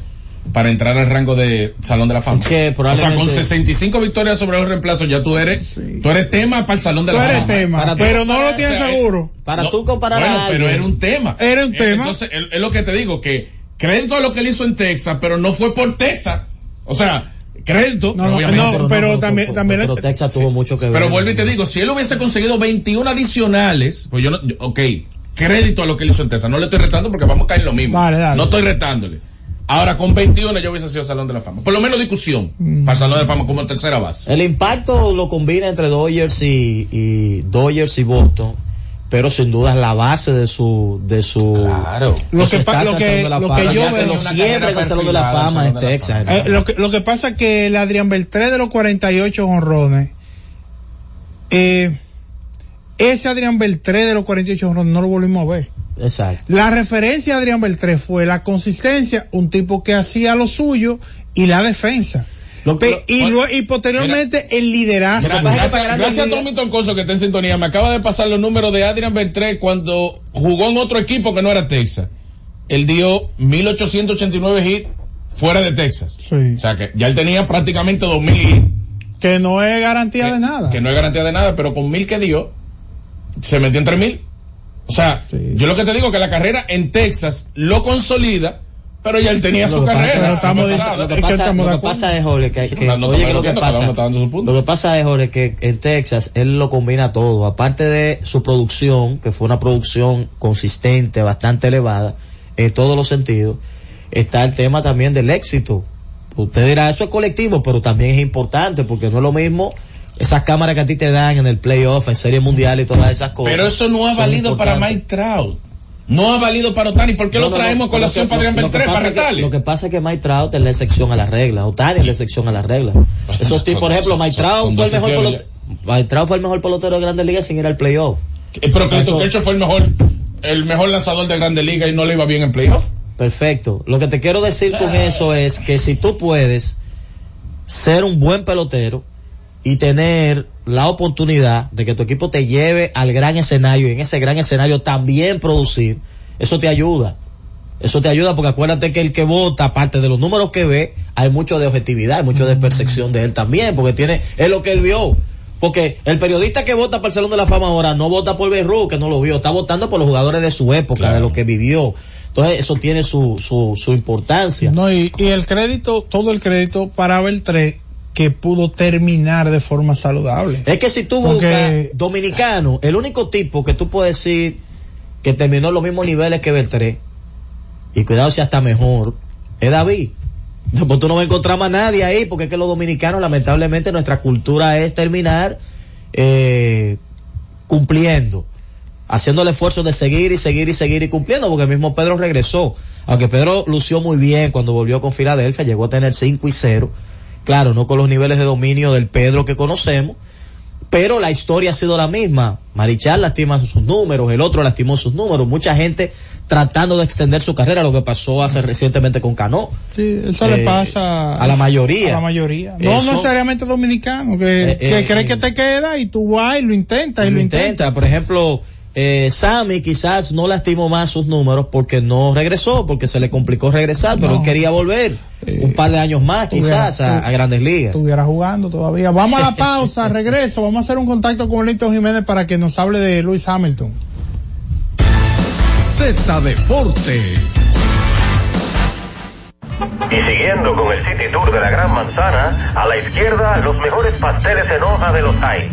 para entrar al rango de Salón de la Fama. Que O sea, probablemente- con 65 victorias sobre el reemplazo ya tú eres, tú eres tema para el Salón de Tú la eres Fama. tema, Para- pero no lo O tienes sea, seguro. Para No, tú comparar bueno, a pero era un tema. Era un Eh, tema. Entonces, es lo que te digo, que crédito a lo que él hizo en Texas, pero no fue por Texas. O sea, crédito, No, no, obviamente. no, pero también- también- pero Texas tuvo mucho que ver. Pero vuelvo y te digo, si él hubiese conseguido 21 adicionales, pues yo no, yo- ok, crédito a lo que él hizo en Texas. No le estoy retando porque vamos a caer en lo mismo. Dale, dale. No estoy retándole. Ahora, con 21 yo hubiese sido Salón de la Fama. Por lo menos discusión Mm. para el Salón de la Fama como tercera base. El impacto lo combina entre Dodgers y, y Dodgers y Boston, pero sin duda es la base de su de su Claro. de Lo su que lo que- en el Salón de la lo Fama. que yo veo- lo siempre el Salón de la Fama en Texas. Fama. Eh, lo, que, lo que pasa es que el Adrián Beltré de los 48 honrones, eh, ese Adrián Beltré de los 48 honrones no lo volvimos a ver. Exacto. La referencia a Adrián Beltré fue la consistencia, un tipo que hacía lo suyo y la defensa. Lo- Pe- lo- y, posteriormente el liderazgo. Gracias, a Tommy Toncoso que está en sintonía. Me acaba de pasar los números de Adrian Beltré cuando jugó en otro equipo que no era Texas. Él dio 1889 hits fuera de Texas. Sí. O sea que ya él tenía prácticamente 2000 hits. que no es garantía que, de nada. que no es garantía de nada, pero con mil que dio, se metió en 3000. O sea, Sí. yo lo que te digo que la carrera en Texas lo consolida, pero ya él tenía su carrera. estamos Lo que Es pasa, lo que es, Jorge, que, oye, que lo que pasa, lo que pasa es, Jorge, que en Texas él lo combina todo. Aparte de su producción, que fue una producción consistente, bastante elevada, en todos los sentidos, está el tema también del éxito. Usted dirá, eso es colectivo, pero también es importante, porque no es lo mismo esas cámaras que a ti te dan en el playoff, en serie mundial y todas esas cosas. Pero eso no ha valido para. Mike Trout. No ha valido para Otani. ¿Por qué No, lo traemos no, con la que- para Adrián Beltré? Para retarle. Lo que pasa es que Mike Trout es la excepción a la regla. Otani es la excepción a la regla. Esos tipos, por ejemplo, Mike Trout fue el mejor pelotero. Mike Trout fue el mejor pelotero de Grandes Ligas sin ir al playoff. Eh, Pero Eso- Kershaw fue el mejor, el mejor lanzador de Grande Liga y no le iba bien en playoff. Perfecto. Lo que te quiero decir con eso es que si tú puedes ser un buen pelotero y tener la oportunidad de que tu equipo te lleve al gran escenario y en ese gran escenario también producir, eso te ayuda. Eso te ayuda porque acuérdate que el que vota, aparte de los números que ve, hay mucho de objetividad, hay mucho de percepción de él también, porque tiene, es lo que él vio. Porque el periodista que vota para el Salón de la Fama ahora no vota por Beirut, que no lo vio, está votando por los jugadores de su época, Claro. de lo que vivió. Entonces eso tiene su, su, su importancia. No, y, y el crédito, todo el crédito para Beltré que pudo terminar de forma saludable. Es que si tú Porque- buscas dominicano, el único tipo que tú puedes decir que terminó en los mismos niveles que Beltré, y cuidado si hasta mejor, es David. Pues tú no vas a encontrar más nadie ahí, porque es que los dominicanos, lamentablemente, nuestra cultura es terminar eh, cumpliendo. haciendo el esfuerzo de seguir y seguir y seguir y cumpliendo, porque el mismo Pedro regresó. Aunque Pedro lució muy bien cuando volvió con Filadelfia, llegó a tener 5 y 0. Claro, no con los niveles de dominio del Pedro que conocemos, pero la historia ha sido la misma. Marichal lastima sus números, el otro lastimó sus números, mucha gente tratando de extender su carrera, lo que pasó hace recientemente con Cano. Sí, eso le Eh, pasa a la mayoría. A la mayoría. No Eso- necesariamente dominicano, que, Eh, que eh, cree eh. que te queda y tú vas y lo intentas y lo lo intenta. intentas. Por ejemplo, eh, Sammy quizás no lastimó más sus números porque no regresó, porque se le complicó regresar, pero No. él quería volver un par de años más quizás a, a grandes ligas. Estuviera jugando todavía. Vamos a la pausa, regreso. Vamos a hacer un contacto con Wellington Jiménez para que nos hable de Luis Hamilton. Z Deportes. Y siguiendo con el City Tour de la Gran Manzana, a la izquierda los mejores pasteles en hoja de los Heights.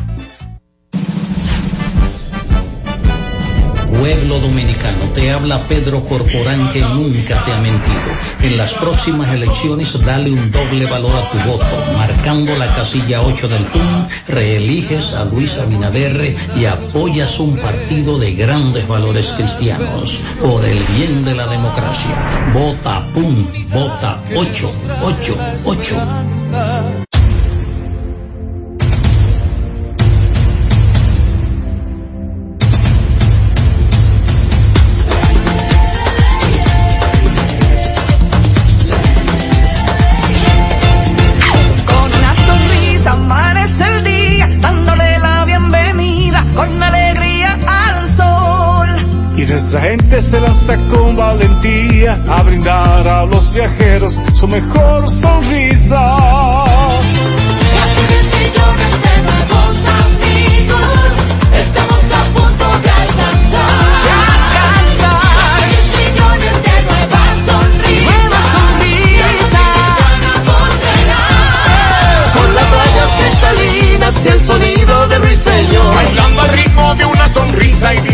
Pueblo dominicano, te habla Pedro Corporán que nunca te ha mentido. En las próximas elecciones dale un doble valor a tu voto, marcando la casilla 8 del PUM, reeliges a Luis Abinader y apoyas un partido de grandes valores cristianos. Por el bien de la democracia. Vota PUM, vota 8, 8, 8. Nuestra gente se lanza con valentía a brindar a los viajeros su mejor sonrisa. Casi 10 millones de nuevos amigos, estamos a punto de alcanzar. De alcanzar. 10 millones de nuevas sonrisas. Nuevas sonrisas. Con las rayas cristalinas y el sonido de ruiseñor. Bailando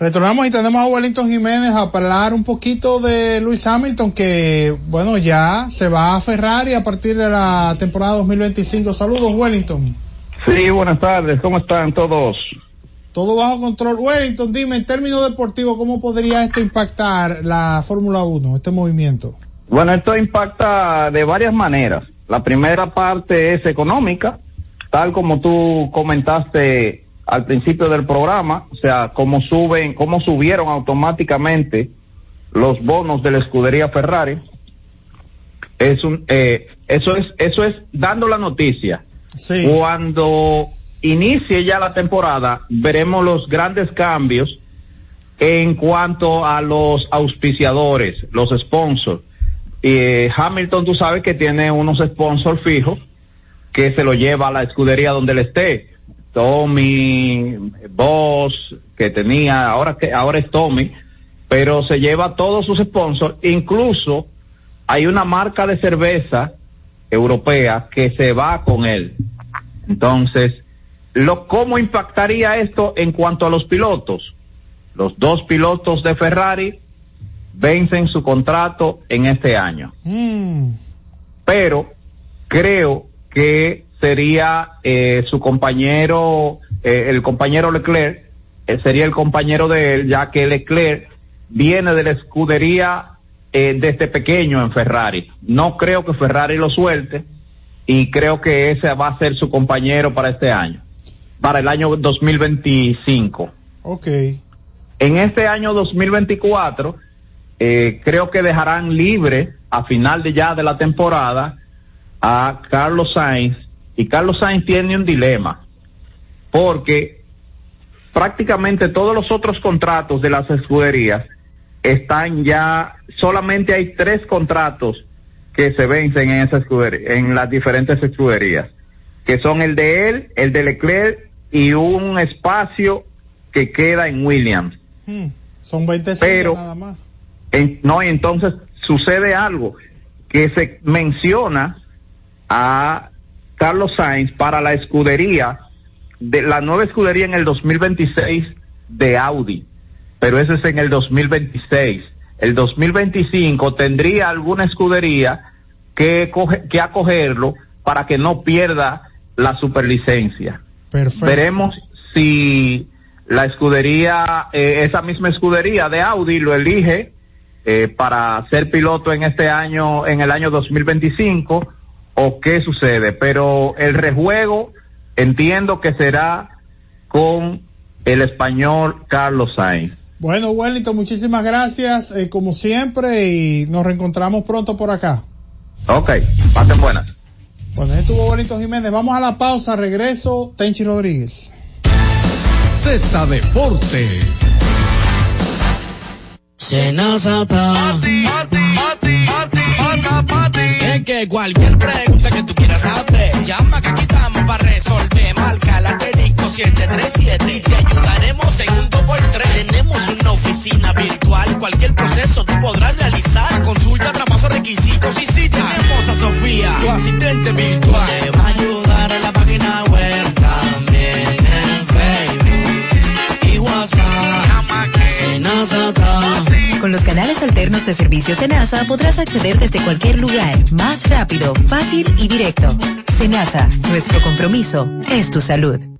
Retornamos y tenemos a Wellington Jiménez a hablar un poquito de Luis Hamilton, que bueno, ya se va a Ferrari a partir de la temporada 2025. Saludos, Wellington. Sí, buenas tardes, ¿cómo están todos? Todo bajo control. Wellington, dime, en términos deportivos, ¿cómo podría esto impactar la Fórmula 1, este movimiento? Bueno, esto impacta de varias maneras. La primera parte es económica, tal como tú comentaste al principio del programa, o sea, cómo suben, cómo subieron automáticamente los bonos de la escudería Ferrari. Es un, eh, eso es, eso es dando la noticia. Cuando inicie ya la temporada, veremos los grandes cambios en cuanto a los auspiciadores, los sponsors. Eh, Hamilton, tú sabes que tiene unos sponsors fijos que se lo lleva a la escudería donde él esté. Tommy, Boss, que tenía, ahora que ahora es Tommy, pero se lleva todos sus sponsors, incluso hay una marca de cerveza europea que se va con él. Entonces, lo, ¿cómo impactaría esto en cuanto a los pilotos? Los dos pilotos de Ferrari vencen su contrato en este año. Mm. Pero creo que sería eh, su compañero, eh, el compañero Leclerc, eh, sería el compañero de él, ya que Leclerc viene de la escudería desde pequeño en Ferrari. No creo que Ferrari lo suelte y creo que ese va a ser su compañero para este año, para el año 2025. Ok. En este año 2024, creo que dejarán libre a final de ya de la temporada a Carlos Sainz y Carlos Sainz tiene un dilema porque prácticamente todos los otros contratos de las escuderías están ya solamente hay tres contratos que se vencen en esa escudería, en las diferentes escuderías que son el de él, el de Leclerc y un espacio que queda en Williams. Hmm, son 20 Pero, nada más. En, no, y entonces sucede algo que se menciona a Carlos Sainz para la escudería, de la nueva escudería en el 2026 de Audi, pero ese es en el 2026. El 2025 tendría alguna escudería que, que acogerlo para que no pierda la superlicencia. Perfecto. Veremos si la escudería, eh, esa misma escudería de Audi lo elige eh, para ser piloto en este año, en el año 2025 o qué sucede, pero el rejuego entiendo que será con el español Carlos Sainz. Bueno, Wellington, muchísimas gracias, eh, como siempre, y nos reencontramos pronto por acá. Ok, pasen buenas. Bueno, estuvo Wellington Jiménez. Vamos a la pausa, regreso, Tenchi Rodríguez. Z Deportes. Que cualquier pregunta que tú quieras hacer, llama que aquí estamos para resolver. Marca la 737 y te ayudaremos en un 2x3. Tenemos una oficina virtual, cualquier proceso tú podrás realizar. Consulta, trabajo, requisitos y si tenemos a Sofía, tu asistente virtual. Con los canales alternos de servicios de NASA podrás acceder desde cualquier lugar, más rápido, fácil y directo. Senasa, nuestro compromiso es tu salud.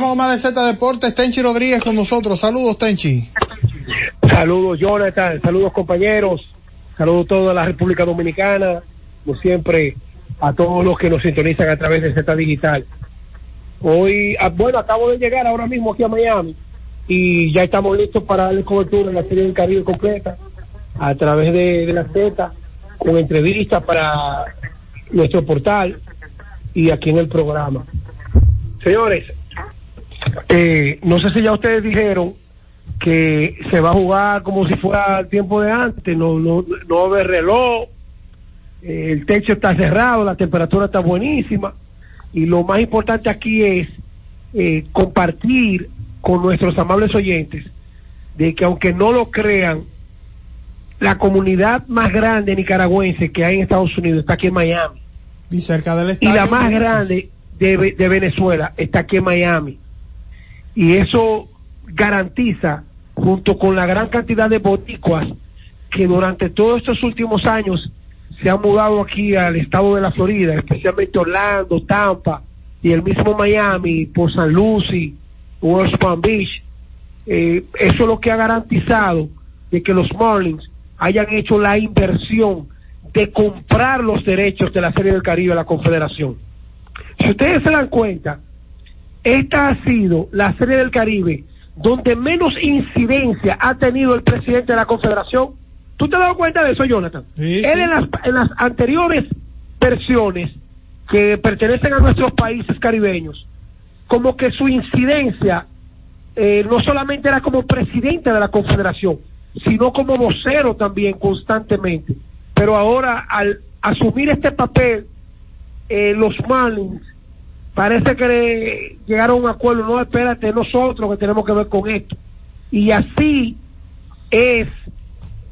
Con más de Z Deportes. Tenchi Rodríguez con nosotros. Saludos, Tenchi. Saludos, Jonathan. Saludos, compañeros. Saludos a toda la República Dominicana. Como siempre, a todos los que nos sintonizan a través de Z Digital. Hoy, ah, bueno, acabo de llegar ahora mismo aquí a Miami y ya estamos listos para darle cobertura en la Serie del Caribe completa a través de, de la Z, con entrevistas para nuestro portal y aquí en el programa. Señores, eh, no sé si ya ustedes dijeron que se va a jugar como si fuera el tiempo de antes, no, no, no va a haber reloj, eh, el techo está cerrado, la temperatura está buenísima y lo más importante aquí es eh, compartir con nuestros amables oyentes de que aunque no lo crean, la comunidad más grande nicaragüense que hay en Estados Unidos está aquí en Miami. Y cerca del Y estadio. la más grande de, de Venezuela está aquí en Miami. Y eso garantiza, junto con la gran cantidad de boricuas que durante todos estos últimos años se han mudado aquí al estado de la Florida, especialmente Orlando, Tampa y el mismo Miami, por San Lucie, West Palm Beach. Eh, eso es lo que ha garantizado de que los Marlins hayan hecho la inversión de comprar los derechos de la Serie del Caribe a la Confederación. Si ustedes se dan cuenta, esta ha sido la Serie del Caribe donde menos incidencia ha tenido el presidente de la Confederación. ¿Tú te has dado cuenta de eso, Jonathan? Él En, las, en las anteriores versiones que pertenecen a nuestros países caribeños, como que su incidencia eh, no solamente era como presidente de la Confederación, sino como vocero también constantemente. Pero ahora, al asumir este papel, eh, los Marlins parece que le llegaron a un acuerdo, no, espérate, nosotros que tenemos que ver con esto. Y así es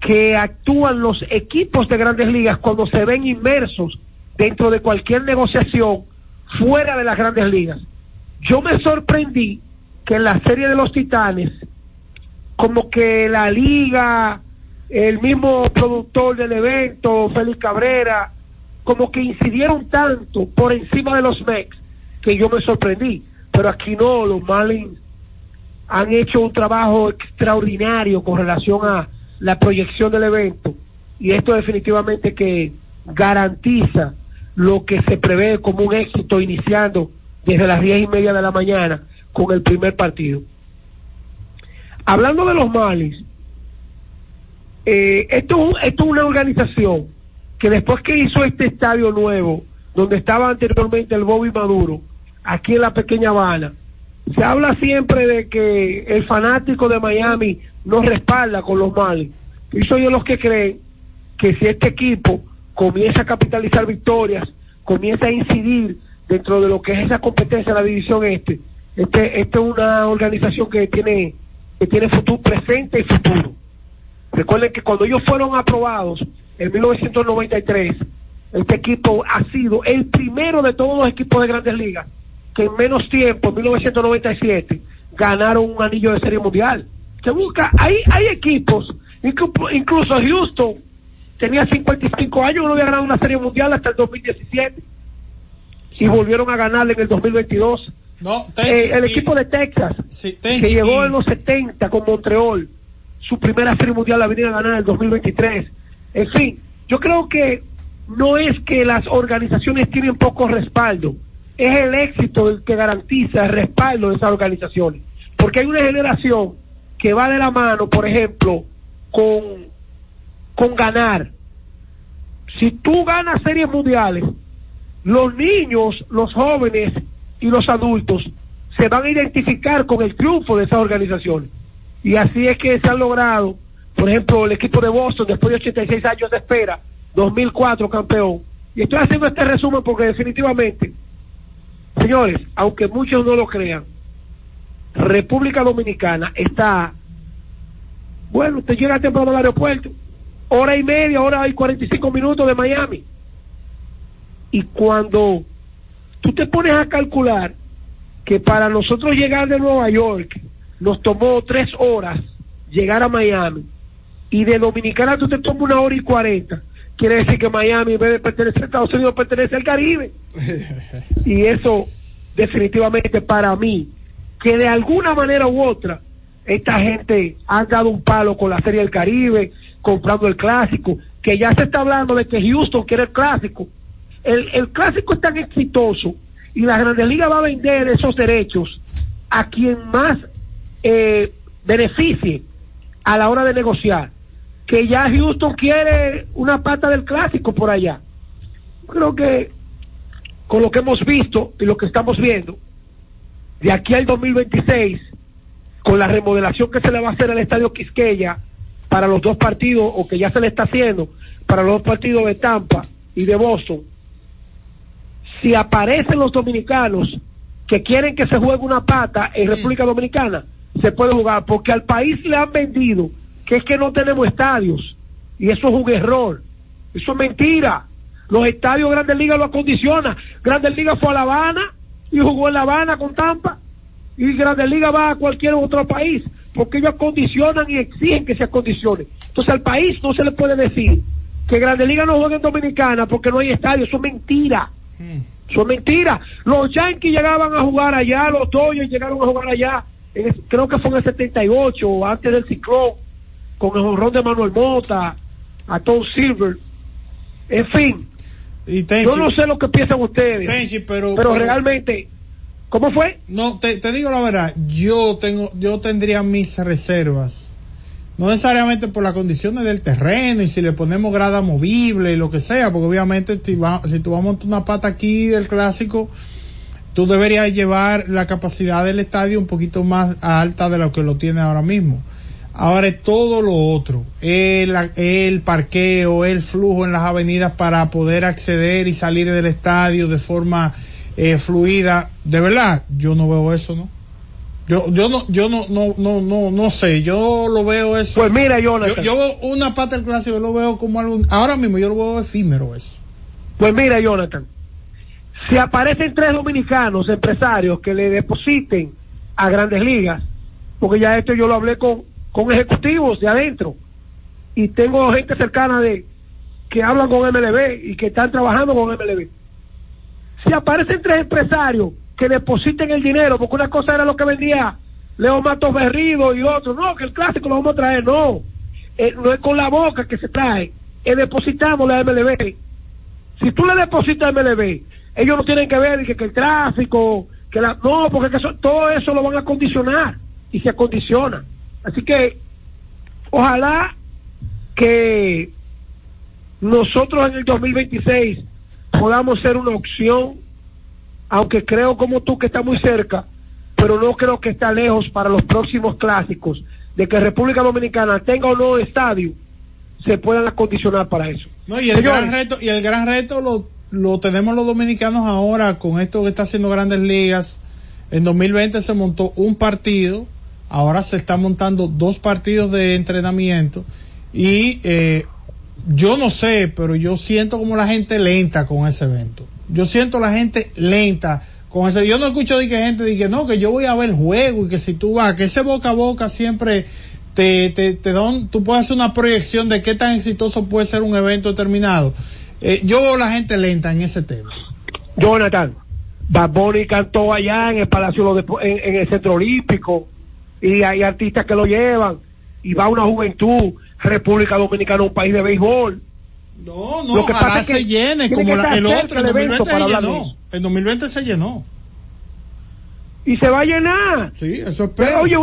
que actúan los equipos de grandes ligas cuando se ven inmersos dentro de cualquier negociación fuera de las grandes ligas. Yo me sorprendí que en la serie de los Titanes, como que la liga, el mismo productor del evento, Félix Cabrera, como que incidieron tanto por encima de los Mex que yo me sorprendí. Pero aquí no, los Marlins han hecho un trabajo extraordinario con relación a la proyección del evento y esto definitivamente que garantiza lo que se prevé como un éxito iniciando desde las diez y media de la mañana con el primer partido. Hablando de los Marlins, eh, esto, esto es una organización que después que hizo este estadio nuevo, donde estaba anteriormente el Bobby Maduro, aquí en la pequeña Habana, se habla siempre de que el fanático de Miami no respalda con los Marlins. Y soy de los que creen que si este equipo comienza a capitalizar victorias, comienza a incidir dentro de lo que es esa competencia de la división este, este, esta es una organización que tiene, que tiene futuro presente y futuro. Recuerden que cuando ellos fueron aprobados en 1993, este equipo ha sido el primero de todos los equipos de grandes ligas que en menos tiempo, en 1997, ganaron un anillo de serie mundial. Se busca, hay, hay equipos, inclu- incluso Houston tenía 55 años, no había ganado una serie mundial hasta el 2017 y volvieron a ganarle en el 2022. No, Eh, el equipo de Texas, que llegó en los 70 con Montreal, su primera serie mundial la vinieron a ganar en el 2023. En fin, yo creo que no es que las organizaciones tienen poco respaldo, es el éxito el que garantiza el respaldo de esas organizaciones. Porque hay una generación que va de la mano, por ejemplo, con, con ganar. Si tú ganas series mundiales, los niños, los jóvenes y los adultos se van a identificar con el triunfo de esas organizaciones. Y así es que se han logrado, por ejemplo, el equipo de Boston, después de 86 años de espera, 2004 campeón. Y estoy haciendo este resumen porque definitivamente, señores, aunque muchos no lo crean, República Dominicana está, bueno, usted llega temprano al aeropuerto, hora y media, hora y 45 minutos de Miami. Y cuando tú te pones a calcular que para nosotros llegar de Nueva York nos tomó tres horas llegar a Miami y de Dominicana tú te tomas una hora y cuarenta, quiere decir que Miami en vez de pertenecer a Estados Unidos pertenece al Caribe. Y eso definitivamente para mí, que de alguna manera u otra, esta gente ha dado un palo con la Serie del Caribe, comprando el clásico, que ya se está hablando de que Houston quiere el clásico. El, el clásico es tan exitoso y la Grandes Ligas va a vender esos derechos a quien más eh, beneficie a la hora de negociar. Que ya Houston quiere una pata del clásico por allá. Creo que con lo que hemos visto y lo que estamos viendo, de aquí al 2026, con la remodelación que se le va a hacer al estadio Quisqueya para los dos partidos, o que ya se le está haciendo, para los dos partidos de Tampa y de Boston, si aparecen los dominicanos que quieren que se juegue una pata en República Dominicana, se puede jugar, porque al país le han vendido que es que no tenemos estadios, y eso es un error, eso es mentira. Los estadios Grandes Ligas lo acondicionan. Grandes Ligas fue a La Habana y jugó en La Habana con Tampa, y Grandes Ligas va a cualquier otro país, porque ellos acondicionan y exigen que se acondicione. Entonces al país no se le puede decir que Grandes Ligas no juega en Dominicana porque no hay estadio, eso es mentira. Eso es mentira. Los Yankees llegaban a jugar allá, los Dodgers llegaron a jugar allá, en el- creo que fue en el 78, antes del ciclón, con el honrón de Manuel Mota, a Tom Silver. En fin, yo no sé lo que piensan ustedes, Tenchi, pero, pero realmente, ¿cómo fue? No, te, te digo la verdad, yo tengo, yo tendría mis reservas. No necesariamente por las condiciones del terreno y si le ponemos grada movible y lo que sea, porque obviamente si, va- si tú vas a montar una pata aquí del clásico, tú deberías llevar la capacidad del estadio un poquito más alta de lo que lo tiene ahora mismo. Ahora es todo lo otro, el, el parqueo, el flujo en las avenidas para poder acceder y salir del estadio de forma eh, fluida. De verdad, yo no veo eso, ¿no? Yo, yo no, yo no, no, no, no, no sé, yo lo veo eso. Pues mira, Jonathan. Yo, yo veo una pata del clásico, yo lo veo como algo, ahora mismo yo lo veo efímero eso. Pues mira, Jonathan, si aparecen tres dominicanos empresarios que le depositen a grandes ligas, porque ya esto yo lo hablé con, con ejecutivos de adentro, y tengo gente cercana de que hablan con MLB y que están trabajando con MLB. Si aparecen tres empresarios que depositen el dinero, porque una cosa era lo que vendía Leo Matos Berrido y otro, no, que el clásico lo vamos a traer, no, Eh, no es con la boca que se trae, es depositamos la MLB. Si tú le depositas a MLB, ellos no tienen que ver que, que el tráfico, que la, no, porque que eso- todo eso lo van a condicionar y se acondiciona. Así que ojalá que nosotros en el 2026 podamos ser una opción, aunque creo como tú que está muy cerca, pero no creo que está lejos para los próximos clásicos, de que República Dominicana tenga o no estadio, se puedan acondicionar para eso. No, y el Señores, gran reto, y el gran reto lo, lo tenemos los dominicanos ahora con esto que está haciendo grandes ligas. En 2020 se montó un partido, ahora se están montando dos partidos de entrenamiento y eh, yo no sé, pero yo siento como la gente lenta con ese evento. Yo siento la gente lenta con ese. Yo no escucho de que gente diga no, que yo voy a ver el juego y que si tú vas, que ese boca a boca siempre te, te, te da un- tú puedes hacer una proyección de qué tan exitoso puede ser un evento determinado. Eh, yo veo la gente lenta en ese tema. Jonathan, Bad Bunny cantó allá en el Palacio de en el Centro Olímpico y hay artistas que lo llevan y va una juventud, República Dominicana, un país de béisbol. No, no, Lo que pasa es que se llene como la- el otro, el evento 2020 se llenó. En 2020 se llenó. Y se va a llenar. Sí, eso Pero, oye,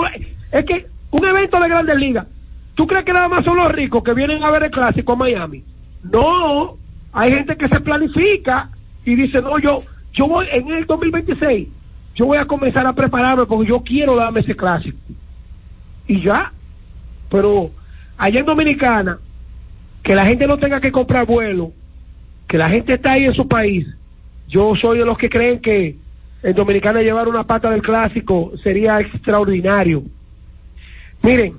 es que un evento de grandes ligas, ¿tú crees que nada más son los ricos que vienen a ver el clásico a Miami? No, hay gente que se planifica y dice, no, yo, yo voy en el 2026, yo voy a comenzar a prepararme porque yo quiero darme ese clásico. Y ya, pero allá en Dominicana, que la gente no tenga que comprar vuelo, que la gente está ahí en su país, yo soy de los que creen que en Dominicana llevar una pata del clásico sería extraordinario. Miren,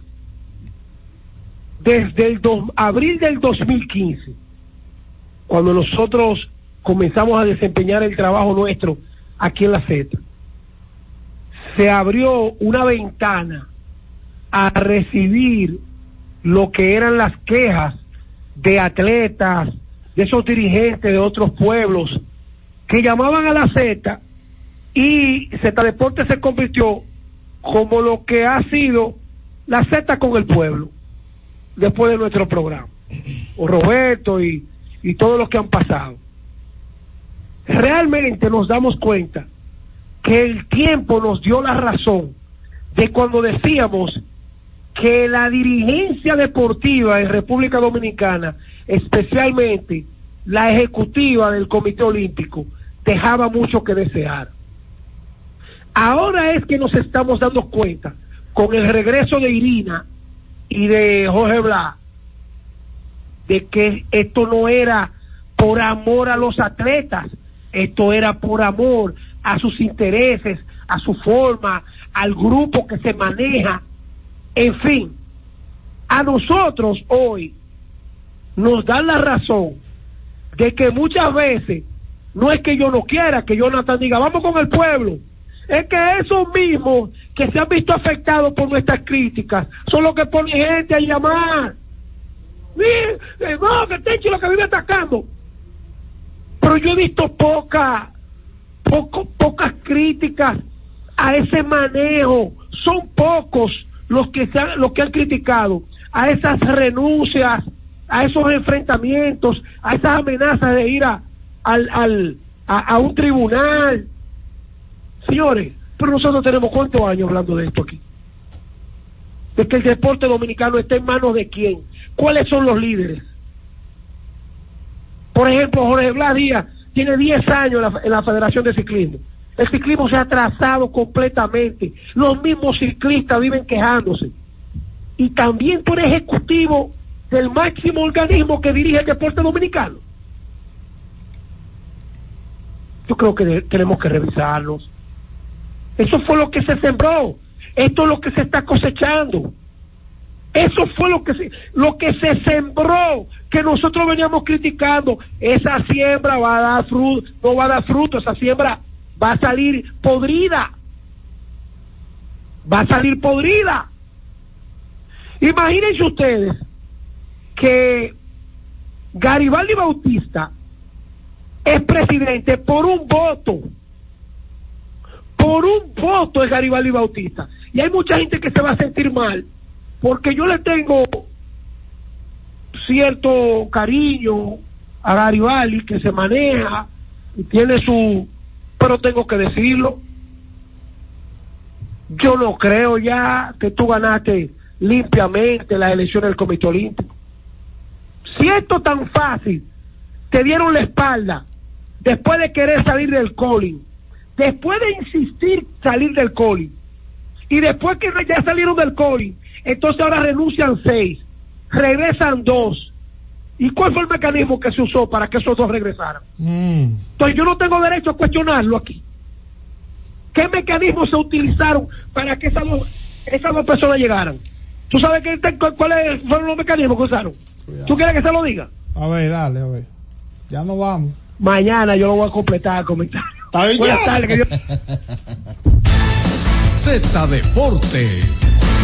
desde el dos- abril del 2015, cuando nosotros comenzamos a desempeñar el trabajo nuestro aquí en la Z, se abrió una ventana a recibir lo que eran las quejas de atletas, de esos dirigentes de otros pueblos que llamaban a la Z y Z Deportes se convirtió como lo que ha sido la Z con el pueblo después de nuestro programa. O Roberto y, y todos los que han pasado. realmente nos damos cuenta que el tiempo nos dio la razón de cuando decíamos que la dirigencia deportiva en República Dominicana, especialmente la ejecutiva del Comité Olímpico, dejaba mucho que desear. Ahora es que nos estamos dando cuenta, con el regreso de Irina y de Jorge Blas, de que esto no era por amor a los atletas, esto era por amor a sus intereses, a su forma, al grupo que se maneja, en fin, a nosotros hoy nos dan la razón de que muchas veces no es que yo no quiera que Jonathan diga vamos con el pueblo, es que esos mismos que se han visto afectados por nuestras críticas son los que ponen gente a llamar. Eh, no, que Tenchi lo que vive atacando. Pero yo he visto poca, poco, pocas críticas a ese manejo. Son pocos los que, se han, los que han criticado a esas renuncias, a esos enfrentamientos, a esas amenazas de ir a, al, al, a, a un tribunal. Señores, pero nosotros tenemos cuántos años hablando de esto aquí. De que el deporte dominicano está en manos de quién. ¿Cuáles son los líderes? Por ejemplo, Jorge Blas Díaz tiene 10 años en la, Federación de Ciclismo. El ciclismo se ha atrasado completamente. Los mismos ciclistas viven quejándose. Y también por ejecutivo del máximo organismo que dirige el deporte dominicano. Yo creo que tenemos que revisarlos. Eso fue lo que se sembró. Esto es lo que se está cosechando. Eso fue lo que se, lo que se sembró, que nosotros veníamos criticando. Esa siembra va a dar fruto, no va a dar fruto, esa siembra va a salir podrida. Va a salir podrida. Imagínense ustedes que Garibaldi Bautista es presidente por un voto. Por un voto es Garibaldi Bautista. Y hay mucha gente que se va a sentir mal porque yo le tengo cierto cariño a Garibaldi que se maneja y tiene su pero tengo que decirlo yo no creo ya que tú ganaste limpiamente las elecciones del Comité Olímpico. Si esto tan fácil te dieron la espalda después de querer salir del Colin después de insistir salir del Colin y después que ya salieron del Colin entonces ahora renuncian seis, regresan dos. ¿Y cuál fue el mecanismo que se usó para que esos dos regresaran? Entonces yo no tengo derecho a cuestionarlo aquí. ¿Qué mecanismos se utilizaron para que esas dos, esas dos personas llegaran? ¿Tú sabes qué, cuáles fueron los mecanismos que usaron? ¿Tú quieres que se lo diga? A ver, dale, a ver. Ya no vamos. Mañana yo lo voy a completar el comentario. Está bien, Buenas ya. tardes, que yo- Z Deportes.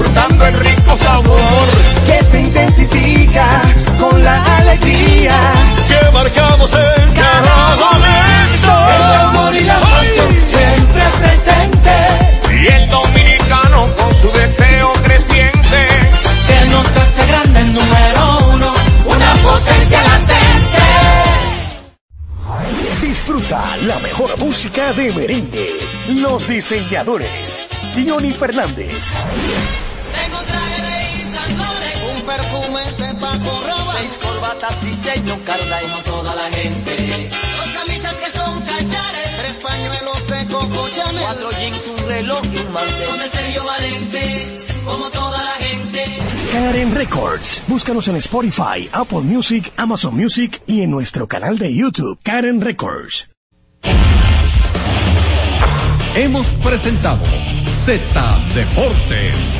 disfrutando el rico sabor que se intensifica con la alegría que marcamos en cada momento. El amor y la pasión siempre presente y el dominicano con su deseo creciente que nos hace grande el número uno, una potencia latente. Disfruta la mejor música de merengue, los diseñadores. Johnny Fernández. Tengo un traje de Isandores, un perfume de Paco Rabanne, seis corbatas diseño Carla y toda la gente. Dos camisas que son cachares, tres pañuelos de Coco Chanel, cuatro jeans, un reloj y un mantel. Con el serio valente, como toda la gente. Karen Records. Búscanos en Spotify, Apple Music, Amazon Music y en nuestro canal de YouTube, Karen Records. Hemos presentado Z Deportes.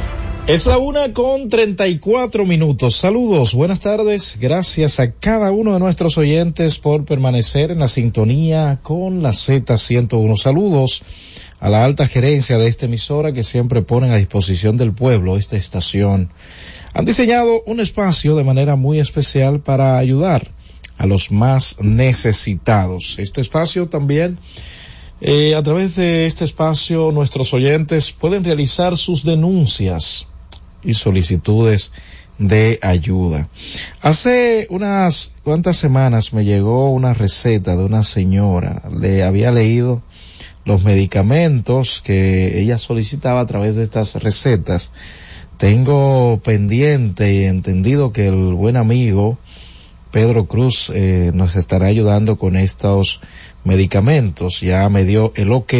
Es la una con treinta y cuatro minutos. Saludos, buenas tardes. Gracias a cada uno de nuestros oyentes por permanecer en la sintonía con la Z101. Saludos a la alta gerencia de esta emisora que siempre ponen a disposición del pueblo esta estación han diseñado un espacio de manera muy especial para ayudar a los más necesitados. Este espacio también, eh, a través de este espacio, nuestros oyentes pueden realizar sus denuncias y solicitudes de ayuda. Hace unas cuantas semanas me llegó una receta de una señora. Le había leído los medicamentos que ella solicitaba a través de estas recetas tengo pendiente y entendido que el buen amigo Pedro Cruz eh, nos estará ayudando con estos medicamentos. Ya me dio el ok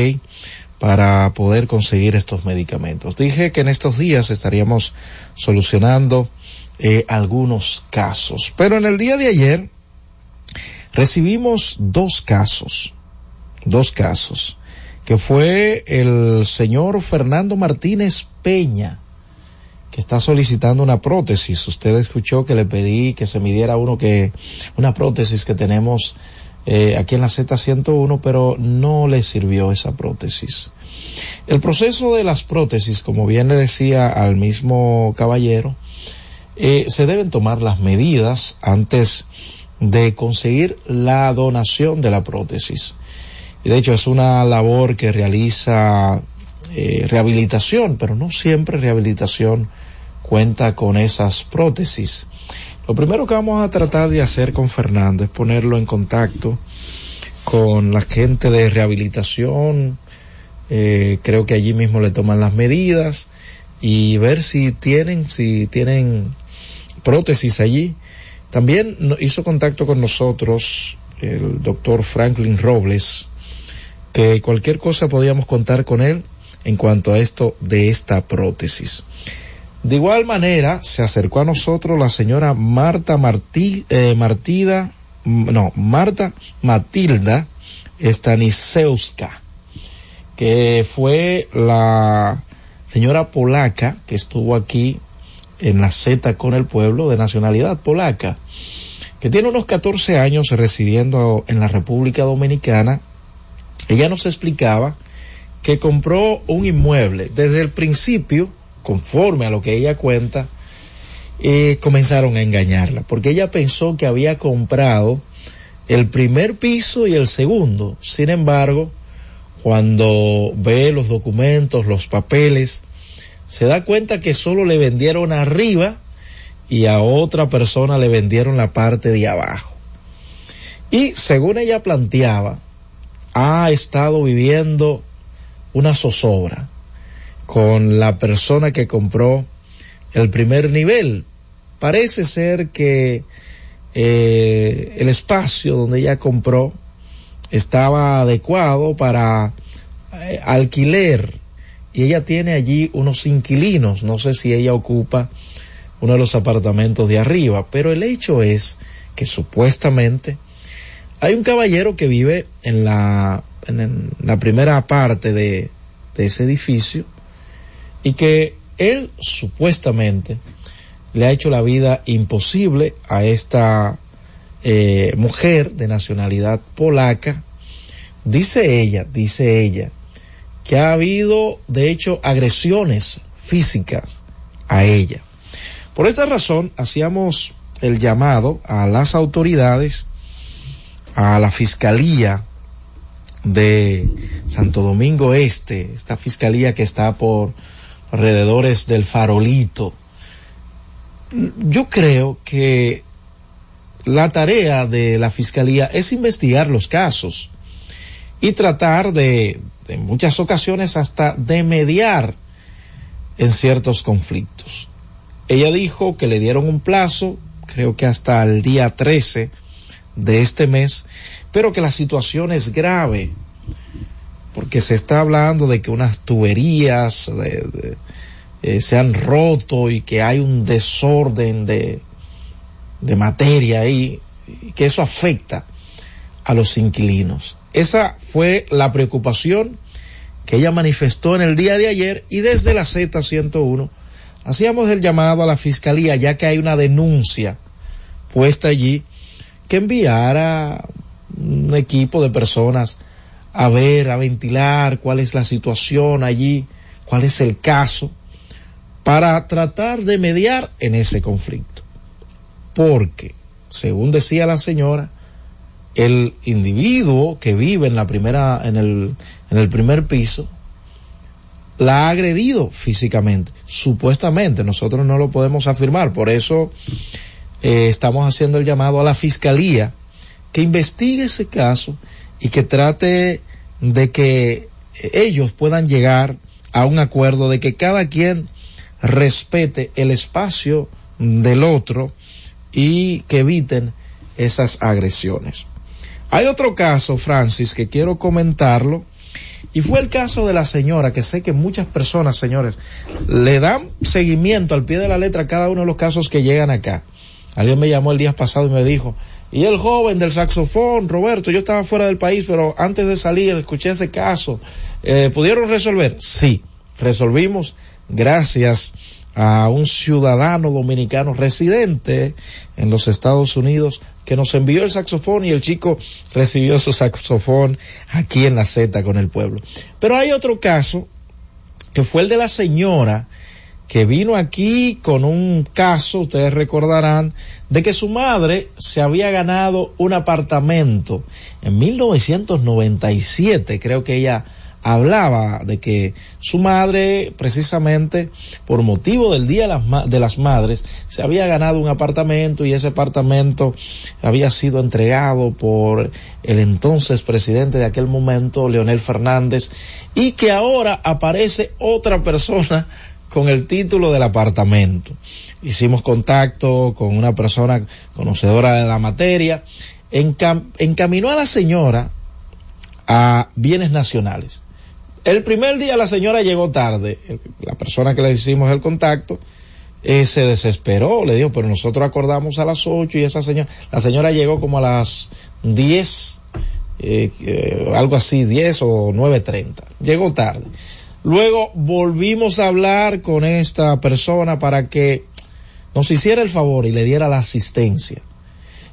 para poder conseguir estos medicamentos. Dije que en estos días estaríamos solucionando eh, algunos casos. Pero en el día de ayer recibimos dos casos. Dos casos. Que fue el señor Fernando Martínez Peña que está solicitando una prótesis. Usted escuchó que le pedí que se midiera uno que, una prótesis que tenemos eh, aquí en la Z101, pero no le sirvió esa prótesis. El proceso de las prótesis, como bien le decía al mismo caballero, eh, se deben tomar las medidas antes de conseguir la donación de la prótesis. Y de hecho es una labor que realiza eh, rehabilitación, pero no siempre rehabilitación cuenta con esas prótesis. Lo primero que vamos a tratar de hacer con Fernando es ponerlo en contacto con la gente de rehabilitación. Eh, creo que allí mismo le toman las medidas y ver si tienen, si tienen prótesis allí. También hizo contacto con nosotros el doctor Franklin Robles, que cualquier cosa podíamos contar con él en cuanto a esto de esta prótesis. De igual manera, se acercó a nosotros la señora Marta Martí, eh, Martida, no, Marta Matilda Stanisewska, que fue la señora polaca que estuvo aquí en la Z con el pueblo de nacionalidad polaca, que tiene unos 14 años residiendo en la República Dominicana. Ella nos explicaba que compró un inmueble desde el principio, conforme a lo que ella cuenta, eh, comenzaron a engañarla, porque ella pensó que había comprado el primer piso y el segundo. Sin embargo, cuando ve los documentos, los papeles, se da cuenta que solo le vendieron arriba y a otra persona le vendieron la parte de abajo. Y según ella planteaba, ha estado viviendo una zozobra con la persona que compró el primer nivel. Parece ser que eh, el espacio donde ella compró estaba adecuado para eh, alquiler y ella tiene allí unos inquilinos. No sé si ella ocupa uno de los apartamentos de arriba, pero el hecho es que supuestamente hay un caballero que vive en la en, la primera parte de ese edificio y que él supuestamente le ha hecho la vida imposible a esta eh, mujer de nacionalidad polaca. Dice ella, dice ella, que ha habido de hecho agresiones físicas a ella. Por esta razón hacíamos el llamado a las autoridades, a la Fiscalía de Santo Domingo Este, esta fiscalía que está por alrededores del farolito. Yo creo que la tarea de la fiscalía es investigar los casos y tratar de, en muchas ocasiones hasta de mediar en ciertos conflictos. Ella dijo que le dieron un plazo, creo que hasta el día 13 de este mes, pero que la situación es grave, porque se está hablando de que unas tuberías eh, se han roto y que hay un desorden de, de materia ahí, y que eso afecta a los inquilinos. Esa fue la preocupación que ella manifestó en el día de ayer y desde la Z101 hacíamos el llamado a la fiscalía ya que hay una denuncia puesta allí que enviara un equipo de personas a ver, a ventilar cuál es la situación allí, cuál es el caso, para tratar de mediar en ese conflicto. Porque, según decía la señora, el individuo que vive en la primera, en el, en el primer piso, la ha agredido físicamente, supuestamente, nosotros no lo podemos afirmar, por eso eh, estamos haciendo el llamado a la fiscalía que investigue ese caso y que trate de que ellos puedan llegar a un acuerdo de que cada quien respete el espacio del otro y que eviten esas agresiones. Hay otro caso, Francis, que quiero comentarlo, y fue el caso de la señora, que sé que muchas personas, señores, le dan seguimiento al pie de la letra a cada uno de los casos que llegan acá. Alguien me llamó el día pasado y me dijo, y el joven del saxofón, Roberto, yo estaba fuera del país, pero antes de salir escuché ese caso. Eh, ¿Pudieron resolver? Sí, resolvimos gracias a un ciudadano dominicano residente en los Estados Unidos que nos envió el saxofón y el chico recibió su saxofón aquí en la Z con el pueblo. Pero hay otro caso que fue el de la señora que vino aquí con un caso, ustedes recordarán, de que su madre se había ganado un apartamento en 1997, creo que ella hablaba de que su madre, precisamente por motivo del Día de las, Madres, se había ganado un apartamento y ese apartamento había sido entregado por el entonces presidente de aquel momento, Leonel Fernández, y que ahora aparece otra persona con el título del apartamento. Hicimos contacto con una persona conocedora de la materia, encam encaminó a la señora a bienes nacionales. El primer día la señora llegó tarde, la persona que le hicimos el contacto, eh, se desesperó, le dijo, pero nosotros acordamos a las ocho y esa señora, la señora llegó como a las diez, eh, eh, algo así, diez o nueve treinta, llegó tarde. Luego volvimos a hablar con esta persona para que nos hiciera el favor y le diera la asistencia.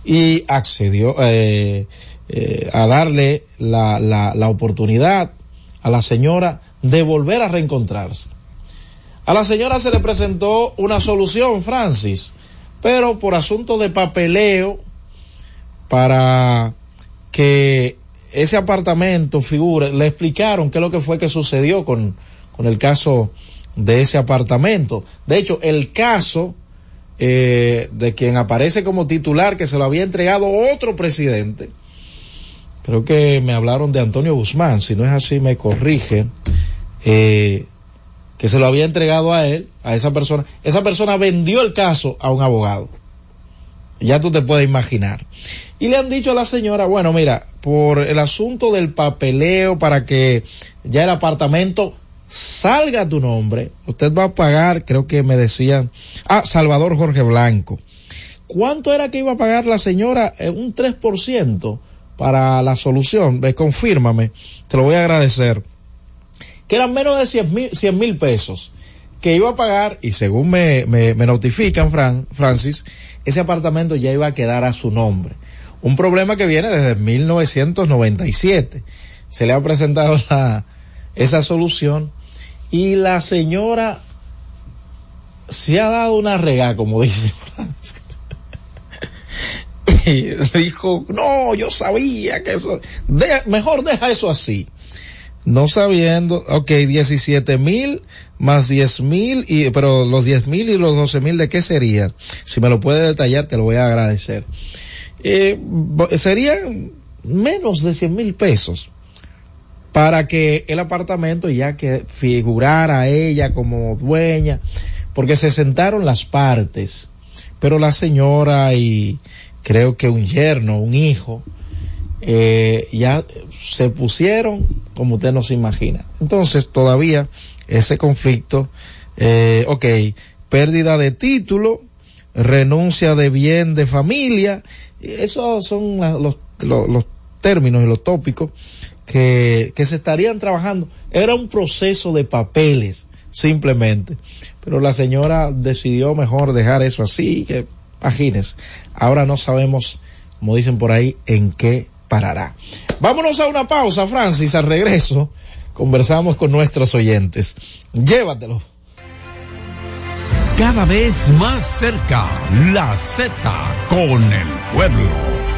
Y accedió eh, eh, a darle la, la, la oportunidad a la señora de volver a reencontrarse. A la señora se le presentó una solución, Francis, pero por asunto de papeleo, para que ese apartamento figure, le explicaron qué es lo que fue que sucedió con, con el caso de ese apartamento. De hecho, el caso eh, de quien aparece como titular que se lo había entregado otro presidente, creo que me hablaron de Antonio Guzmán, si no es así me corrigen, eh, que se lo había entregado a él, a esa persona. Esa persona vendió el caso a un abogado. Ya tú te puedes imaginar. Y le han dicho a la señora, bueno, mira, por el asunto del papeleo para que ya el apartamento salga tu nombre, usted va a pagar, creo que me decían, ah, Salvador Jorge Blanco. ¿Cuánto era que iba a pagar la señora? Eh, un 3% para la solución, ve, confírmame, te lo voy a agradecer, que eran menos de 100 mil pesos que iba a pagar y según me, me, notifican, Fran, Francis, ese apartamento ya iba a quedar a su nombre. Un problema que viene desde 1997. Se le ha presentado esa solución y la señora se ha dado una rega, como dice Francis. y dijo, no, yo sabía que eso, mejor deja eso así no sabiendo, ok, 17 mil más 10 mil, y, pero los 10 mil y los 12 mil, ¿de qué serían? Si me lo puede detallar, te lo voy a agradecer. Eh, serían menos de 100 mil pesos para que el apartamento ya que figurara ella como dueña, porque se sentaron las partes, pero la señora y creo que un yerno, un hijo, eh, ya se pusieron como usted no se imagina. Entonces todavía ese conflicto, eh, ok, pérdida de título, renuncia de bien de familia, esos son los, los, los términos y los tópicos que, que se estarían trabajando. Era un proceso de papeles, simplemente. Pero la señora decidió mejor dejar eso así, que imagínense. Ahora no sabemos, como dicen por ahí, en qué parará. Vámonos a una pausa, Francis. Al regreso, conversamos con nuestros oyentes. Llévatelo. Cada vez más cerca, la Z con el pueblo.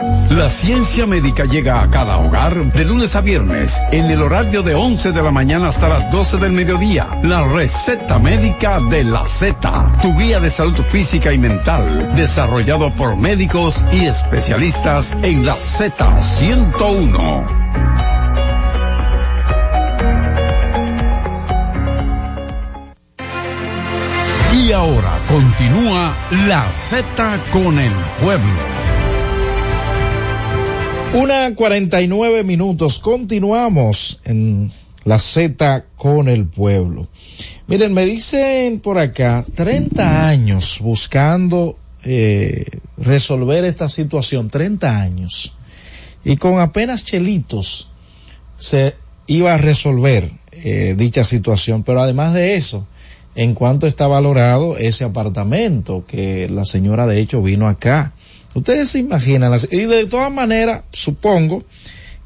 La ciencia médica llega a cada hogar de lunes a viernes en el horario de 11 de la mañana hasta las 12 del mediodía. La receta médica de la Z, tu guía de salud física y mental, desarrollado por médicos y especialistas en la Z101. Y ahora continúa la Z con el pueblo. Una cuarenta y nueve minutos. Continuamos en la Z con el pueblo. Miren, me dicen por acá, 30 años buscando eh, resolver esta situación, 30 años. Y con apenas chelitos se iba a resolver eh, dicha situación. Pero además de eso, en cuanto está valorado ese apartamento que la señora de hecho vino acá. Ustedes se imaginan, y de todas maneras, supongo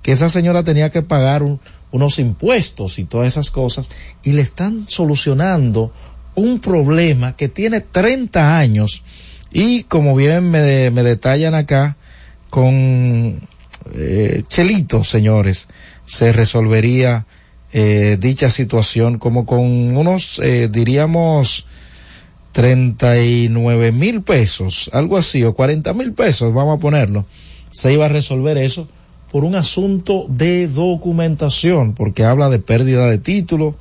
que esa señora tenía que pagar un, unos impuestos y todas esas cosas, y le están solucionando un problema que tiene 30 años, y como bien me, me detallan acá, con eh, Chelito, señores, se resolvería eh, dicha situación como con unos, eh, diríamos, 39 mil pesos, algo así, o 40 mil pesos, vamos a ponerlo, se iba a resolver eso por un asunto de documentación, porque habla de pérdida de título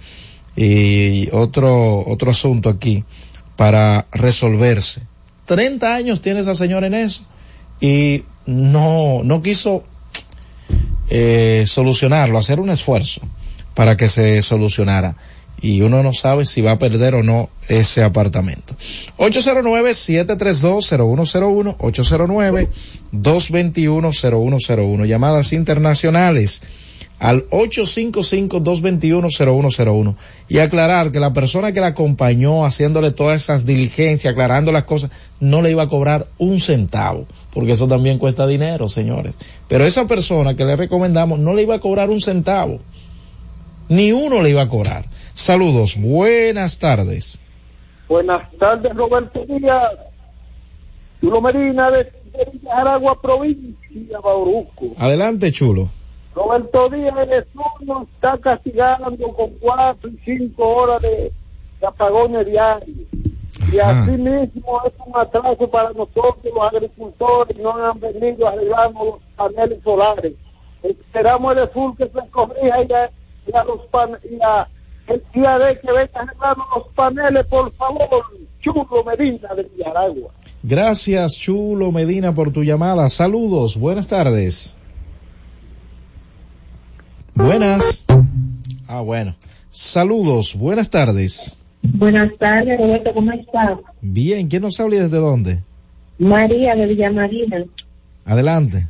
y otro, otro asunto aquí para resolverse. 30 años tiene esa señora en eso y no, no quiso eh, solucionarlo, hacer un esfuerzo para que se solucionara. Y uno no sabe si va a perder o no ese apartamento. 809-732-0101, 809-221-0101. Llamadas internacionales al 855-221-0101. Y aclarar que la persona que la acompañó haciéndole todas esas diligencias, aclarando las cosas, no le iba a cobrar un centavo, porque eso también cuesta dinero, señores. Pero esa persona que le recomendamos no le iba a cobrar un centavo ni uno le iba a cobrar. Saludos, buenas tardes. Buenas tardes, Roberto Díaz. Chulo Medina de, de Aragua, provincia, Bauruco. Adelante, Chulo. Roberto Díaz, el sur nos está castigando con cuatro y cinco horas de, de apagones diarios. Y así mismo es un atraso para nosotros, los agricultores, no han venido arreglando los paneles solares. Esperamos el sur que se corrija y a los pan y a el día de que los paneles, por favor, Chulo Medina de Villaragua. Gracias, Chulo Medina, por tu llamada. Saludos, buenas tardes. Buenas. Ah, bueno. Saludos, buenas tardes. Buenas tardes, Roberto, ¿cómo estás? Bien, ¿quién nos habla y desde dónde? María de Villamarina. Adelante.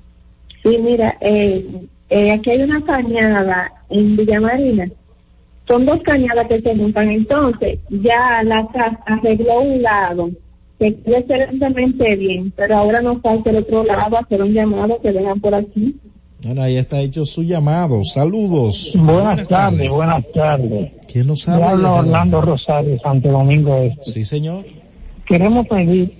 Sí, mira, eh, eh, aquí hay una cañada en Villamarina. Son dos cañadas que se montan. Entonces, ya la casa arregló un lado, que quiere excelentemente bien, pero ahora nos falta el otro lado, hacer un llamado que vengan por aquí. Bueno, ahí está hecho su llamado. Saludos. Buenas, tardes, buenas tardes. ¿Quién nos habla? desde Orlando Rosario, Santo Domingo Este. Sí, señor. Queremos pedir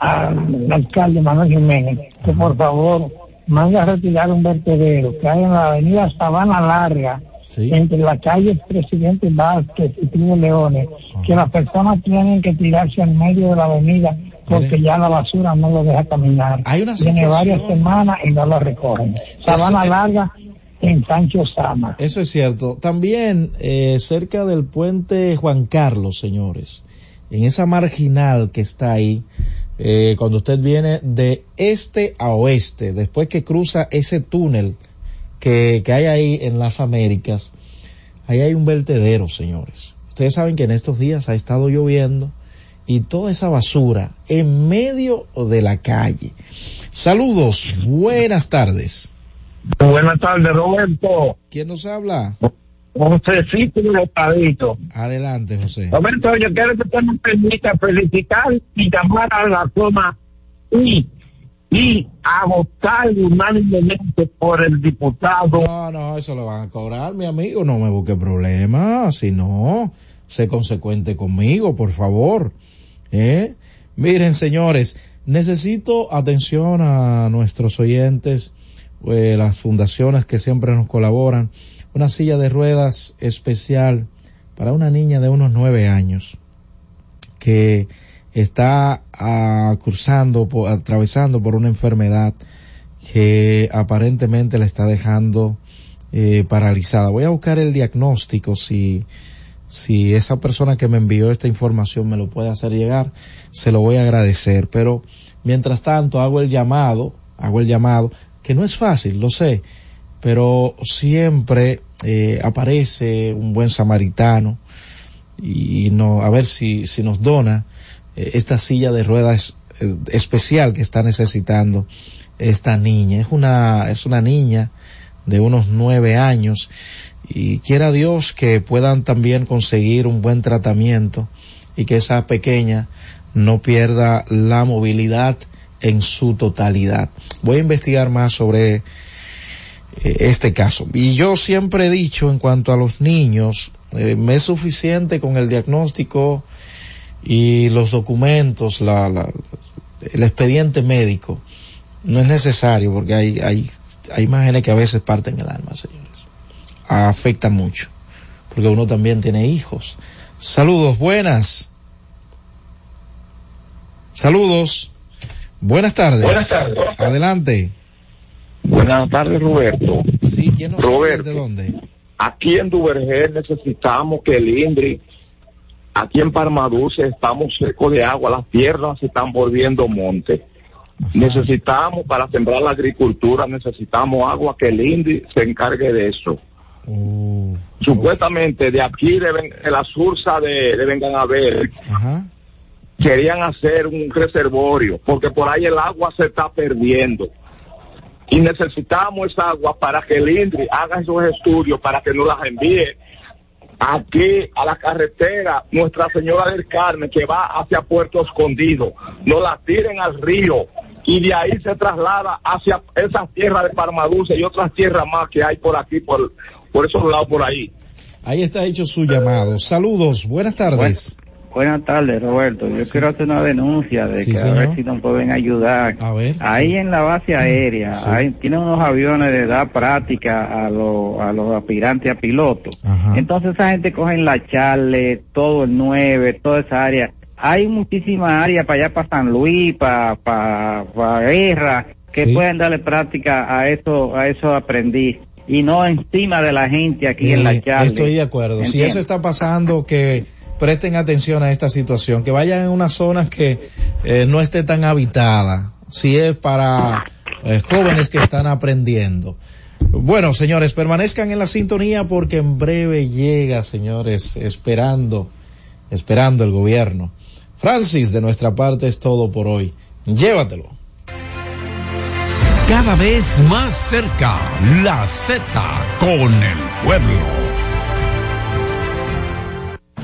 al alcalde Manuel Jiménez que por favor mande a retirar un vertedero que hay en la avenida Sabana Larga, entre la calle Presidente Vázquez y Primo Leones, que las personas tienen que tirarse en medio de la avenida porque ya la basura no lo deja caminar. Hay una Tiene varias semanas y no la recogen. Sabana Larga en Sancho Sama. Eso es cierto. También eh, cerca del puente Juan Carlos, señores, en esa marginal que está ahí, eh, cuando usted viene de este a oeste, después que cruza ese túnel que, que hay ahí en las Américas, ahí hay un vertedero, señores. Ustedes saben que en estos días ha estado lloviendo y toda esa basura en medio de la calle. Saludos, buenas tardes. Buenas tardes, Roberto. ¿Quién nos habla? Josecito de. Adelante, José. Roberto, yo quiero que usted me permita felicitar y llamar a la toma y, y a votar unánimemente por el diputado. No, no, eso lo van a cobrar, mi amigo. No me busque problemas. Si no, sé consecuente conmigo, por favor. ¿Eh? Miren, señores, necesito atención a nuestros oyentes, eh, las fundaciones que siempre nos colaboran. Una silla de ruedas especial para una niña de unos nueve años que está ah, cruzando, por, atravesando por una enfermedad que aparentemente la está dejando eh, paralizada. Voy a buscar el diagnóstico si si esa persona que me envió esta información me lo puede hacer llegar, se lo voy a agradecer. Pero mientras tanto hago el llamado, hago el llamado, que no es fácil, lo sé, pero siempre eh, aparece un buen samaritano y no, a ver si, si nos dona esta silla de ruedas eh, especial que está necesitando esta niña. Es una, es una niña de unos nueve años y quiera Dios que puedan también conseguir un buen tratamiento y que esa pequeña no pierda la movilidad en su totalidad. Voy a investigar más sobre eh, este caso. Y yo siempre he dicho en cuanto a los niños, eh, me es suficiente con el diagnóstico y los documentos, la, la, el expediente médico. No es necesario porque hay, hay, hay imágenes que a veces parten el alma, señores afecta mucho, porque uno también tiene hijos. Saludos, buenas. Saludos. Buenas tardes. Buenas tardes. Adelante. Buenas tardes, Roberto. Sí, ¿quién nos Roberto, ¿De dónde? Aquí en Duvergé necesitamos que el INDRI, aquí en Parmaduce estamos secos de agua, las tierras se están volviendo monte. Necesitamos para sembrar la agricultura, necesitamos agua, que el INDRI se encargue de eso. Oh, Supuestamente de aquí deben, de la sursa de, de vengan a ver, Ajá. querían hacer un reservorio, porque por ahí el agua se está perdiendo. Y necesitamos esa agua para que el INDRI haga esos estudios, para que nos las envíe aquí a la carretera Nuestra Señora del Carmen, que va hacia Puerto Escondido, nos la tiren al río y de ahí se traslada hacia esas tierras de Parmaduce y otras tierras más que hay por aquí, por, por esos lados por ahí. Ahí está hecho su llamado. Saludos, buenas tardes. Buenas tardes, Roberto. Yo quiero hacer una denuncia de Sí, que a ver si nos pueden ayudar. A ver. Ahí en la base aérea, Sí. hay, tienen unos aviones de dar práctica a, los a los aspirantes a pilotos. Ajá. Entonces esa gente coge la Charle, todo el 9, toda esa área. Hay muchísimas áreas para allá, para San Luis, para, para, para Guerra, que pueden darle práctica a eso, a esos aprendiz. Y no encima de la gente aquí en la Charle. Estoy de acuerdo. Si eso está pasando, que presten atención a esta situación, que vayan en unas zonas que eh, no esté tan habitada. Si es para eh, jóvenes que están aprendiendo. Bueno, señores, permanezcan en la sintonía porque en breve llega, señores, esperando, esperando el gobierno. Francis, de nuestra parte es todo por hoy. Llévatelo. Cada vez más cerca, la Z con el pueblo.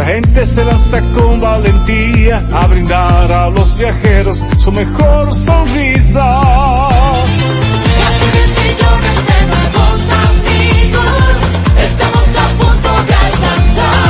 La gente se lanza con valentía a brindar a los viajeros su mejor sonrisa. estamos a punto de alcanzar.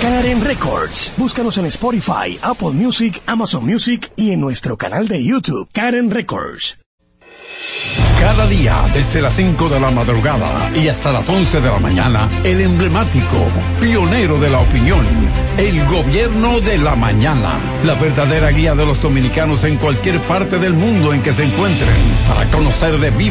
Karen Records. Búscanos en Spotify, Apple Music, Amazon Music y en nuestro canal de YouTube, Karen Records. Cada día, desde las 5 de la madrugada y hasta las 11 de la mañana, el emblemático, pionero de la opinión, el gobierno de la mañana, la verdadera guía de los dominicanos en cualquier parte del mundo en que se encuentren, para conocer de viva